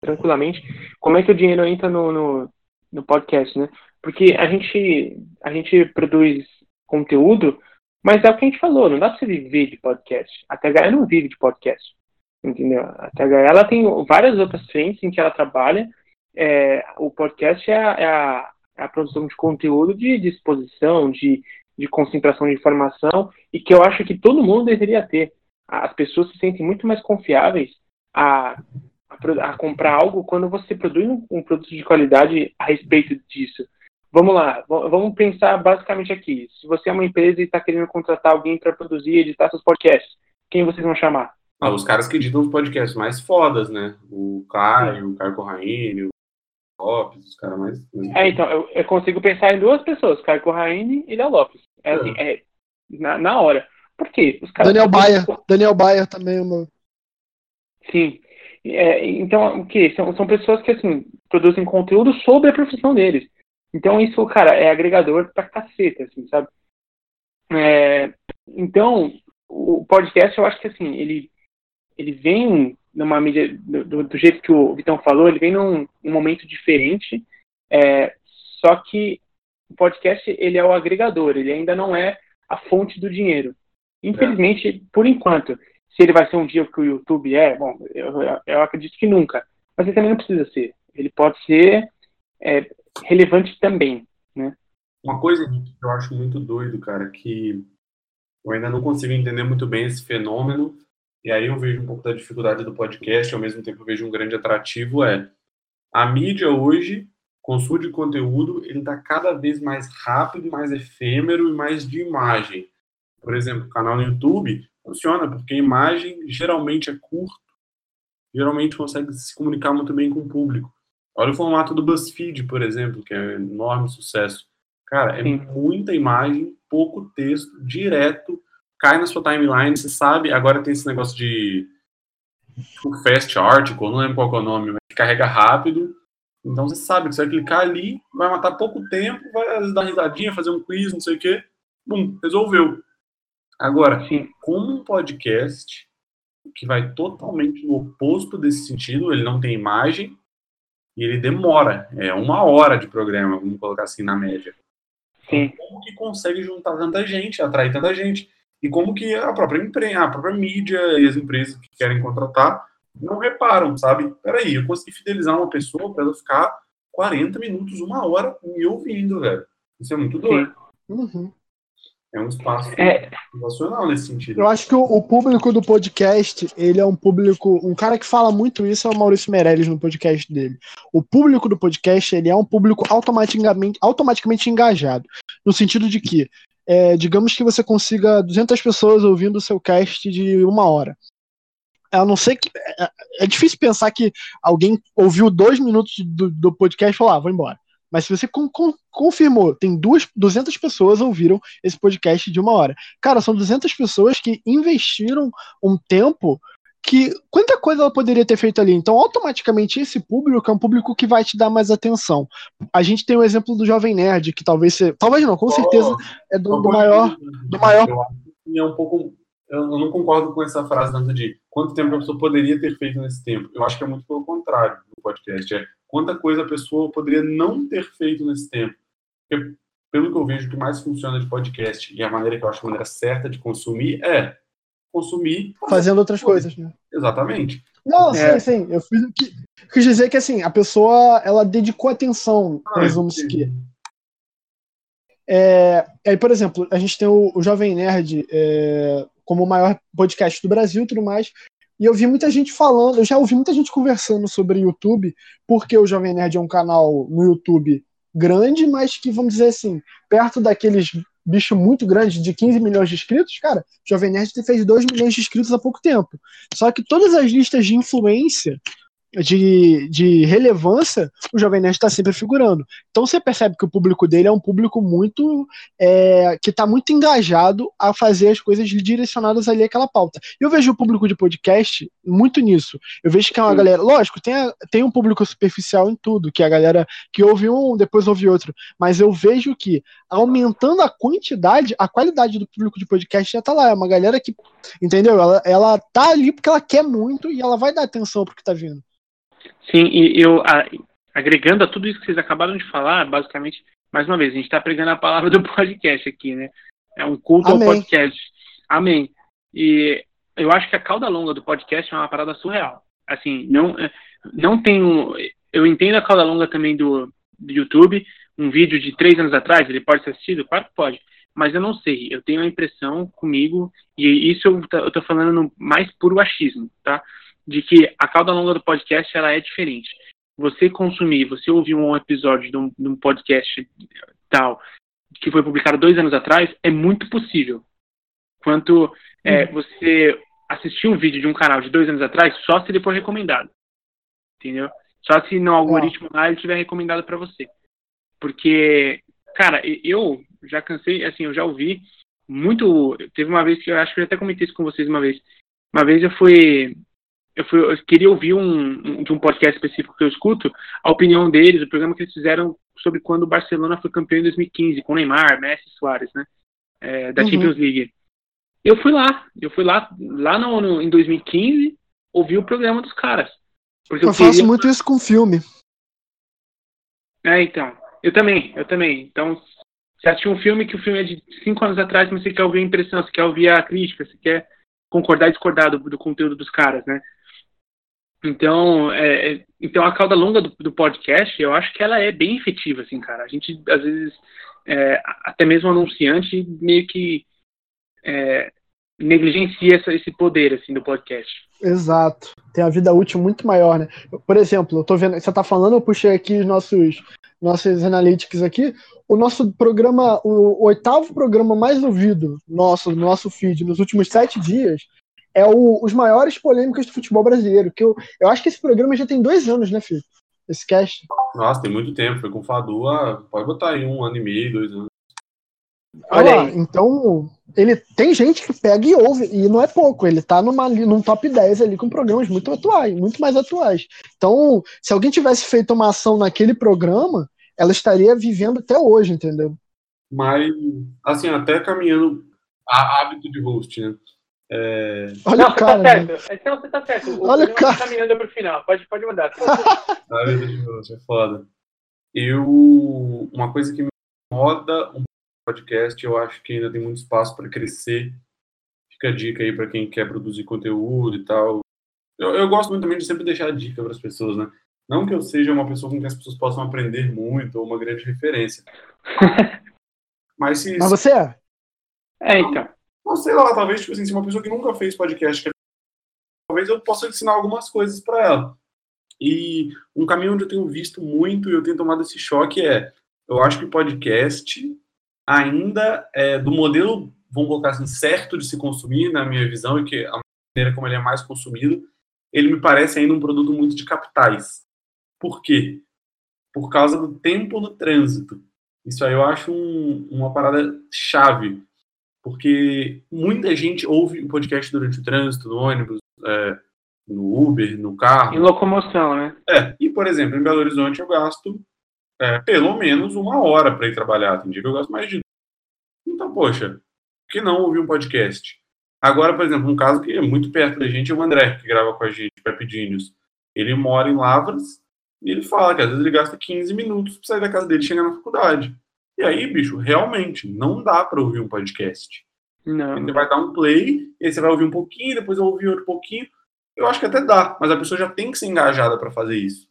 tranquilamente. Como é que o dinheiro entra no, no, no podcast, né? Porque a gente, a gente produz conteúdo mas é o que a gente falou, não dá pra você viver de podcast. A THE não vive de podcast. Entendeu? A THE ela tem várias outras frentes em que ela trabalha. É, o podcast é a, é, a, é a, produção de conteúdo de, exposição, de, de concentração de informação, e que eu acho que todo mundo deveria ter. As pessoas se sentem muito mais confiáveis a, a, a comprar algo quando você produz um, um produto de qualidade a respeito disso. Vamos lá, vamos pensar basicamente aqui. Se você é uma empresa e está querendo contratar alguém para produzir e editar seus podcasts, quem vocês vão chamar? Ah, os caras que editam os podcasts mais fodas, né? O Caio, o Caio Corraine, Lopes, os caras mais. É, então, eu, eu, consigo pensar em duas pessoas, Caio Corraine e Léo Lopes. É, assim, é. é na, na, hora. Por quê? Os caras Daniel Baia. Daniel Baia também, é uma. Sim. É, então, o que? São, são pessoas que, assim, produzem conteúdo sobre a profissão deles. Então isso, cara, é agregador pra caceta, assim, sabe? É, então, o podcast, eu acho que assim, ele, ele vem numa mídia, do, do jeito que o Vitão falou, ele vem num, momento diferente, é, só que o podcast, ele é o agregador, ele ainda não é a fonte do dinheiro. Infelizmente, é. por enquanto, se ele vai ser um dia que o YouTube é, bom, eu, eu acredito que nunca, mas ele também não precisa ser. Ele pode ser é, relevante também, né? Uma coisa que eu acho muito doido, cara, que eu ainda não consigo entender muito bem esse fenômeno, e aí eu vejo um pouco da dificuldade do podcast, ao mesmo tempo eu vejo um grande atrativo, é a mídia hoje, consumo de conteúdo, ele está cada vez mais rápido, mais efêmero e mais de imagem. Por exemplo, o canal no YouTube funciona porque a imagem geralmente é curto, geralmente consegue se comunicar muito bem com o público. Olha o formato do BuzzFeed, por exemplo, que é um enorme sucesso. Cara, é Sim. muita imagem, pouco texto, direto, cai na sua timeline, você sabe. Agora tem esse negócio de tipo, Fast Article, não lembro qual é o nome, mas carrega rápido. Então você sabe que você vai clicar ali, vai matar pouco tempo, vai dar risadinha, fazer um quiz, não sei o quê. Bum, resolveu. Agora, Sim. como um podcast que vai totalmente no oposto desse sentido, ele não tem imagem, e ele demora, é uma hora de programa, vamos colocar assim na média. Sim. Como que consegue juntar tanta gente, atrair tanta gente? E como que a própria empresa, a própria mídia e as empresas que querem contratar não reparam, sabe? Peraí, eu consegui fidelizar uma pessoa para ela ficar 40 minutos, uma hora me ouvindo, velho. Isso é muito doido. Uhum é um espaço é, nacional nesse sentido. Eu acho que o, o, público do podcast, ele é um público. Um cara que fala muito isso é o Maurício Meirelles no podcast dele. O público do podcast, ele é um público automaticamente, automaticamente engajado. No sentido de que, é, digamos que você consiga 200 pessoas ouvindo o seu cast de uma hora. A não ser que. É, é difícil pensar que alguém ouviu dois minutos do, do podcast e falou: ah, vou embora. Mas se você com, com, confirmou, tem duas, 200 pessoas ouviram esse podcast de uma hora. Cara, são 200 pessoas que investiram um tempo que quanta coisa ela poderia ter feito ali. Então, automaticamente, esse público é um público que vai te dar mais atenção. A gente tem o exemplo do Jovem Nerd, que talvez seja, talvez não, com certeza é do, do maior, do maior. É um pouco, eu não concordo com essa frase tanto de quanto tempo a pessoa poderia ter feito nesse tempo. Eu acho que é muito pelo contrário do podcast. É quanta coisa a pessoa poderia não ter feito nesse tempo. Porque, pelo que eu vejo, o que mais funciona de podcast e a maneira que eu acho a maneira certa de consumir é consumir fazendo outras coisas, né? Exatamente. Não, é. sim, sim. Eu fiz o que. Quis dizer que assim, a pessoa ela dedicou atenção, ah, resumo-se que. É, aí, por exemplo, a gente tem o, o Jovem Nerd é, como o maior podcast do Brasil e tudo mais. E eu vi muita gente falando, eu já ouvi muita gente conversando sobre YouTube, porque o Jovem Nerd é um canal no YouTube grande, mas que, vamos dizer assim, perto daqueles bicho muito grande de 15 milhões de inscritos, cara, Jovem Nerd fez 2 milhões de inscritos há pouco tempo. Só que todas as listas de influência de, de relevância, o Jovem Nerd está sempre figurando. Então você percebe que o público dele é um público muito. É, que está muito engajado a fazer as coisas direcionadas ali àquela pauta. Eu vejo o público de podcast muito nisso. Eu vejo que é uma Sim. galera. Lógico, tem, a, tem um público superficial em tudo, que é a galera que ouve um, depois ouve outro. Mas eu vejo que aumentando a quantidade, a qualidade do público de podcast já está lá. É uma galera que. Entendeu? Ela, ela tá ali porque ela quer muito e ela vai dar atenção pro que está vindo. Sim, e eu, a, agregando a tudo isso que vocês acabaram de falar, basicamente, mais uma vez, a gente está pregando a palavra do podcast aqui, né? É um culto Amém. ao podcast. Amém. E eu acho que a cauda longa do podcast é uma parada surreal. Assim, não, não tenho. Eu entendo a cauda longa também do, do YouTube. Um vídeo de três anos atrás, ele pode ser assistido? Claro que pode. Mas eu não sei. Eu tenho a impressão comigo, e isso eu, tô falando no mais puro achismo, tá? De que a cauda longa do podcast ela é diferente. Você consumir, você ouvir um episódio de um, de um podcast tal que foi publicado dois anos atrás é muito possível. Quanto é, uhum. você assistir um vídeo de um canal de dois anos atrás só se ele for recomendado, entendeu? Só se no algoritmo lá ele tiver recomendado para você. Porque, cara, eu já cansei, assim, eu já ouvi muito. Teve uma vez que eu acho que eu até comentei isso com vocês uma vez. Uma vez eu fui eu, fui, eu queria ouvir um, um, de um podcast específico que eu escuto, a opinião deles, o programa que eles fizeram sobre quando o Barcelona foi campeão em 2015, com Neymar, Messi Soares, né? É, da uhum. Champions League. Eu fui lá, eu fui lá, lá no, no, em 2015, ouvi o programa dos caras. Eu, eu faço muito isso com filme. É, então. Eu também, eu também. Então, você assistiu um filme que o filme é de cinco anos atrás, mas você quer ouvir a impressão, você quer ouvir a crítica, você quer concordar e discordar do, do conteúdo dos caras, né? Então, é, é, então a cauda longa do, do, podcast, eu acho que ela é bem efetiva, assim, cara. A gente, às vezes, é, até mesmo anunciante, meio que é, negligencia essa, esse poder, assim, do podcast. Exato. Tem a vida útil muito maior, né? Por exemplo, eu tô vendo, você tá falando, eu puxei aqui os nossos, nossos analytics aqui. O nosso programa, o, oitavo programa mais ouvido nosso, no nosso feed nos últimos sete dias é o, os maiores polêmicas do futebol brasileiro. Que eu, eu acho que esse programa já tem dois anos, né, filho? Esse cast. Nossa, tem muito tempo. Foi com o Fadu, pode botar aí um ano e meio, dois anos. Olha lá, então ele tem gente que pega e ouve, e não é pouco, ele tá numa, num top 10 ali com programas muito atuais, muito mais atuais. Então, se alguém tivesse feito uma ação naquele programa, ela estaria vivendo até hoje, entendeu? Mas, assim, até caminhando a hábito de host, né? É... Olha não, o cara. Tá certo. Né? Então você tá certo. O Olha o cara. Tá caminhando pro final. Pode, pode mandar. ah, é foda. Eu. Uma coisa que me incomoda um podcast, eu acho que ainda tem muito espaço para crescer. Fica a dica aí para quem quer produzir conteúdo e tal. Eu, eu gosto muito também de sempre deixar a dica para as pessoas, né? Não que eu seja uma pessoa com que as pessoas possam aprender muito ou uma grande referência. Mas se. Mas você é? É, então. Não sei lá, talvez, tipo assim, se uma pessoa que nunca fez podcast, talvez eu possa ensinar algumas coisas para ela. E um caminho onde eu tenho visto muito e eu tenho tomado esse choque é, eu acho que o podcast ainda é do modelo, vamos colocar assim, certo de se consumir, na minha visão, e que a maneira como ele é mais consumido, ele me parece ainda um produto muito de capitais. Por quê? Por causa do tempo no trânsito. Isso aí eu acho um, uma parada chave porque muita gente ouve o podcast durante o trânsito, no ônibus, é, no Uber, no carro. Em locomoção, né? É, e por exemplo, em Belo Horizonte eu gasto é, pelo menos uma hora para ir trabalhar. Tem dia que eu gasto mais de. Então, poxa, por que não ouvir um podcast? Agora, por exemplo, um caso que é muito perto da gente é o André, que grava com a gente, Pepidinhos. Ele mora em Lavras e ele fala que às vezes ele gasta 15 minutos para sair da casa dele e chegar na faculdade. E aí, bicho, realmente, não dá para ouvir um podcast. Não. Você vai dar um play, e aí você vai ouvir um pouquinho, depois vai ouvir outro pouquinho. Eu acho que até dá, mas a pessoa já tem que ser engajada para fazer isso.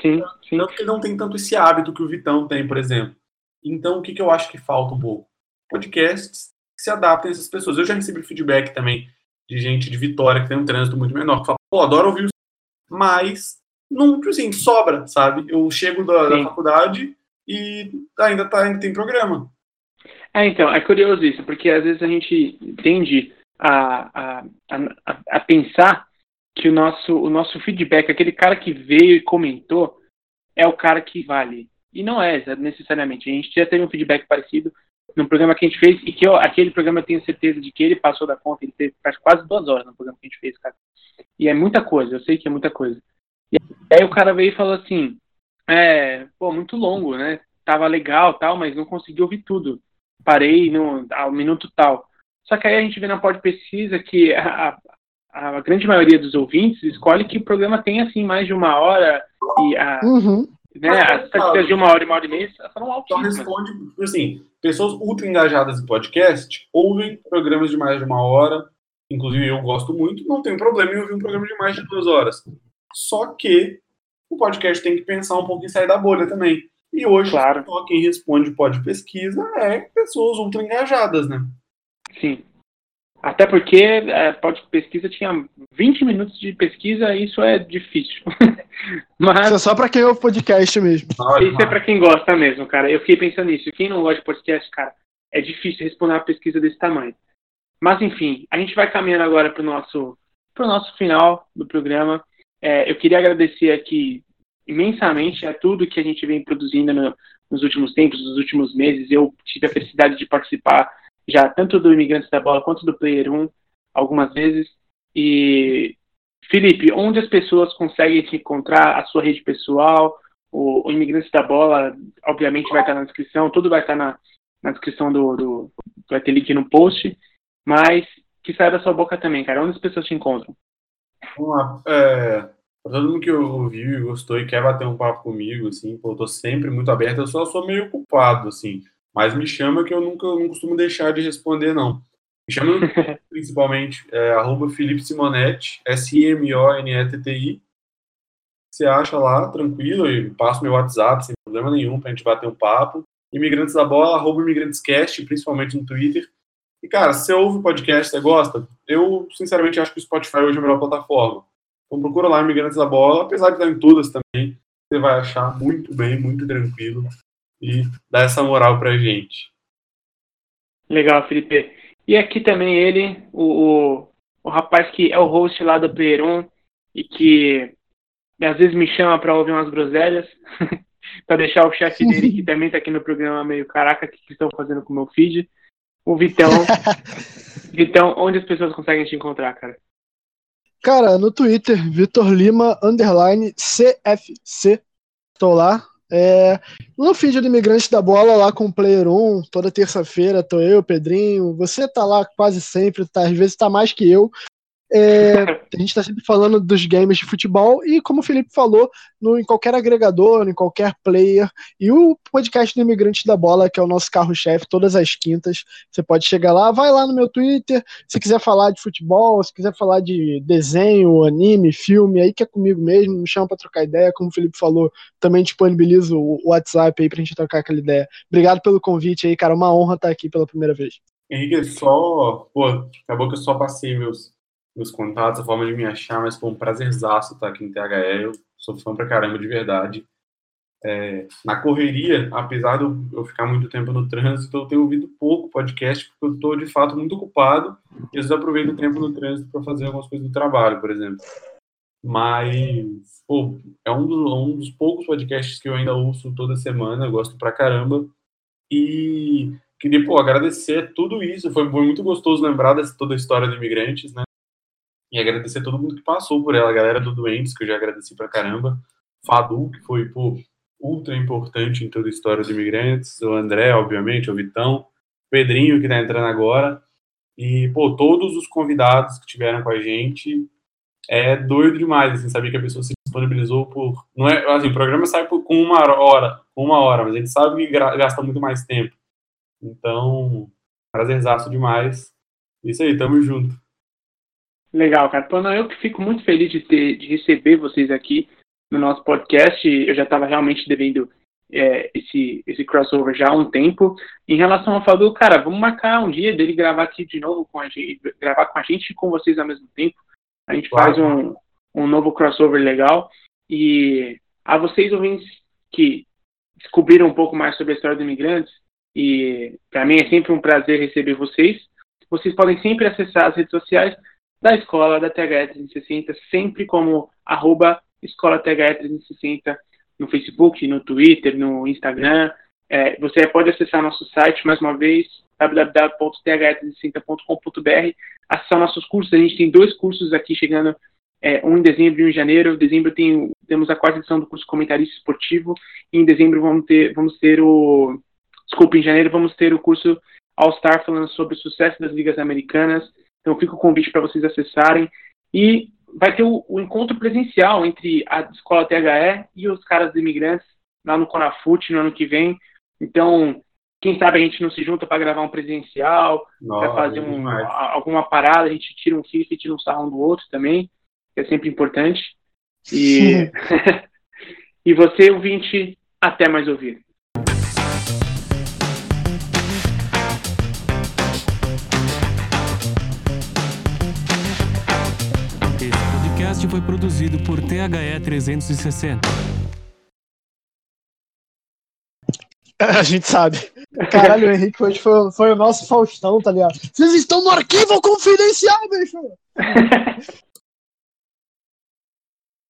Sim, sim. Tanto que não tem tanto esse hábito que o Vitão tem, por exemplo. Então, o que, que eu acho que falta um pouco? Podcasts que se adaptem a essas pessoas. Eu já recebi feedback também de gente de Vitória que tem um trânsito muito menor, que fala, pô, adoro ouvir. Mas, não, assim, sobra, sabe? Eu chego da, da faculdade e ainda, tá, ainda tem programa. É, então, é curioso isso, porque às vezes a gente tende a, a, a, a pensar que o nosso, o nosso feedback, aquele cara que veio e comentou, é o cara que vale. E não é necessariamente. A gente já teve um feedback parecido no programa que a gente fez, e que aquele programa eu tenho certeza de que ele passou da conta, ele teve quase duas horas no programa que a gente fez, cara. E é muita coisa, eu sei que é muita coisa. E aí o cara veio e falou assim, é, pô, muito longo, né? Tava legal tal, mas não consegui ouvir tudo. Parei no, ao minuto tal. Só que aí a gente vê na pod pesquisa que a, a grande maioria dos ouvintes escolhe que o programa tem assim mais de uma hora e a, uhum. né, as estatísticas de uma hora e uma hora e meia são altíssimas. Só responde, assim, pessoas ultra engajadas em podcast ouvem programas de mais de uma hora, inclusive eu gosto muito, não tem problema em ouvir um programa de mais de duas horas. Só que o podcast tem que pensar um pouco em sair da bolha também. E hoje, claro. só quem responde pode pesquisa é pessoas ultra engajadas, né? Sim. Até porque é, pode pesquisa tinha 20 minutos de pesquisa, isso é difícil. Mas isso é só para quem ouve podcast mesmo. Isso é para quem gosta mesmo, cara. Eu fiquei pensando nisso. Quem não gosta de podcast, cara, é difícil responder uma pesquisa desse tamanho. Mas enfim, a gente vai caminhando agora para o nosso, pro nosso final do programa. É, eu queria agradecer aqui imensamente a tudo que a gente vem produzindo no, nos últimos tempos, nos últimos meses. Eu tive a felicidade de participar já tanto do Imigrantes da Bola quanto do Player 1 algumas vezes. E, Felipe, onde as pessoas conseguem te encontrar, a sua rede pessoal, o, o Imigrantes da Bola, obviamente vai estar na descrição, tudo vai estar na, na descrição do, do. Vai ter link no post, mas que saia da sua boca também, cara. Onde as pessoas te encontram? Vamos lá. É, todo mundo que ouviu e gostou e quer bater um papo comigo, assim, pô, eu tô sempre muito aberto. Eu só sou meio ocupado, assim. Mas me chama que eu nunca não costumo deixar de responder, não. Me chama principalmente é, arroba Felipe Simonetti, S-I-M-O-N-E-T-T-I. Você acha lá, tranquilo, e passo meu WhatsApp sem problema nenhum pra gente bater um papo. Imigrantes da Bola, arroba ImigrantesCast, principalmente no Twitter. E, cara, você ouve podcast, você gosta, eu, sinceramente, acho que o Spotify hoje é a melhor plataforma. Então procura lá Imigrantes da Bola, apesar de estar em todas também, você vai achar muito bem, muito tranquilo e dar essa moral pra gente. Legal, Felipe. E aqui também ele, o, o, o rapaz que é o host lá do Player 1 e que às vezes me chama para ouvir umas groselhas, para deixar o chefe dele, que também tá aqui no programa, meio caraca, o que estão fazendo com o meu feed. O Vitão. Vitão, onde as pessoas conseguem te encontrar, cara? Cara, no Twitter, Vitor Lima, underline CFC. Tô lá, é, no feed do Imigrante da Bola, lá com o Player 1, toda terça-feira, tô eu, Pedrinho. Você tá lá quase sempre, tá, às vezes tá mais que eu. É, a gente está sempre falando dos games de futebol e, como o Felipe falou, no, em qualquer agregador, em qualquer player. E o podcast do Imigrante da Bola, que é o nosso carro-chefe, todas as quintas. Você pode chegar lá, vai lá no meu Twitter. Se quiser falar de futebol, se quiser falar de desenho, anime, filme, aí que é comigo mesmo, me chama para trocar ideia. Como o Felipe falou, também disponibilizo o WhatsApp aí pra gente trocar aquela ideia. Obrigado pelo convite aí, cara. Uma honra estar aqui pela primeira vez. Henrique, só. Pô, acabou que eu só passei meus meus contatos, a forma de me achar, mas foi um prazerzaço estar aqui no THE. Eu sou fã pra caramba de verdade. É, na correria, apesar de eu ficar muito tempo no trânsito, eu tenho ouvido pouco podcast, porque eu estou de fato muito ocupado e vezes aproveito o tempo no trânsito para fazer algumas coisas do trabalho, por exemplo. Mas, pô, é um dos, um dos poucos podcasts que eu ainda ouço toda semana, eu gosto pra caramba. E queria, pô, agradecer tudo isso. Foi, foi muito gostoso lembrar dessa toda a história de imigrantes, né? E agradecer a todo mundo que passou por ela, a galera do Doentes, que eu já agradeci pra caramba. Fadu, que foi, pô, ultra importante em toda a história dos imigrantes. O André, obviamente, o Vitão. Pedrinho, que tá entrando agora. E, pô, todos os convidados que tiveram com a gente. É doido demais, assim, saber que a pessoa se disponibilizou por. Não é, assim, o programa sai por, com uma hora, uma hora, mas a gente sabe que gasta muito mais tempo. Então, prazerzaço demais. Isso aí, tamo junto. Legal, cara. Pô, não, eu que fico muito feliz de, ter, de receber vocês aqui no nosso podcast. Eu já estava realmente devendo é, esse, esse crossover já há um tempo. Em relação ao Fadu, cara, vamos marcar um dia dele gravar aqui de novo com a gente, gravar com a gente e com vocês ao mesmo tempo. A gente claro. faz um, um novo crossover legal. E a vocês ouvintes que descobriram um pouco mais sobre a história dos imigrantes, e para mim é sempre um prazer receber vocês. Vocês podem sempre acessar as redes sociais da escola da THE 360, sempre como arroba escola THE 360 no Facebook, no Twitter, no Instagram. É, você pode acessar nosso site mais uma vez, www.th360.com.br, acessar nossos cursos. A gente tem dois cursos aqui chegando, é, um em dezembro e um em janeiro. Em dezembro tem, temos a quarta edição do curso Comentarista Esportivo, e em dezembro vamos ter, vamos ter o. Desculpa, em janeiro vamos ter o curso All Star falando sobre o sucesso das ligas americanas. Então fica o convite para vocês acessarem. E vai ter o, o, encontro presencial entre a escola THE e os caras imigrantes lá no Conafute no ano que vem. Então, quem sabe a gente não se junta para gravar um presencial, para fazer um, alguma parada, a gente tira um FIFA e tira um sarro um do outro também, que é sempre importante. E, e você, ouvinte, até mais ouvir. Podcast foi produzido por THE 360. A gente sabe. Caralho, o Henrique hoje foi, foi o nosso Faustão, tá ligado? Vocês estão no arquivo confidencial, bicho!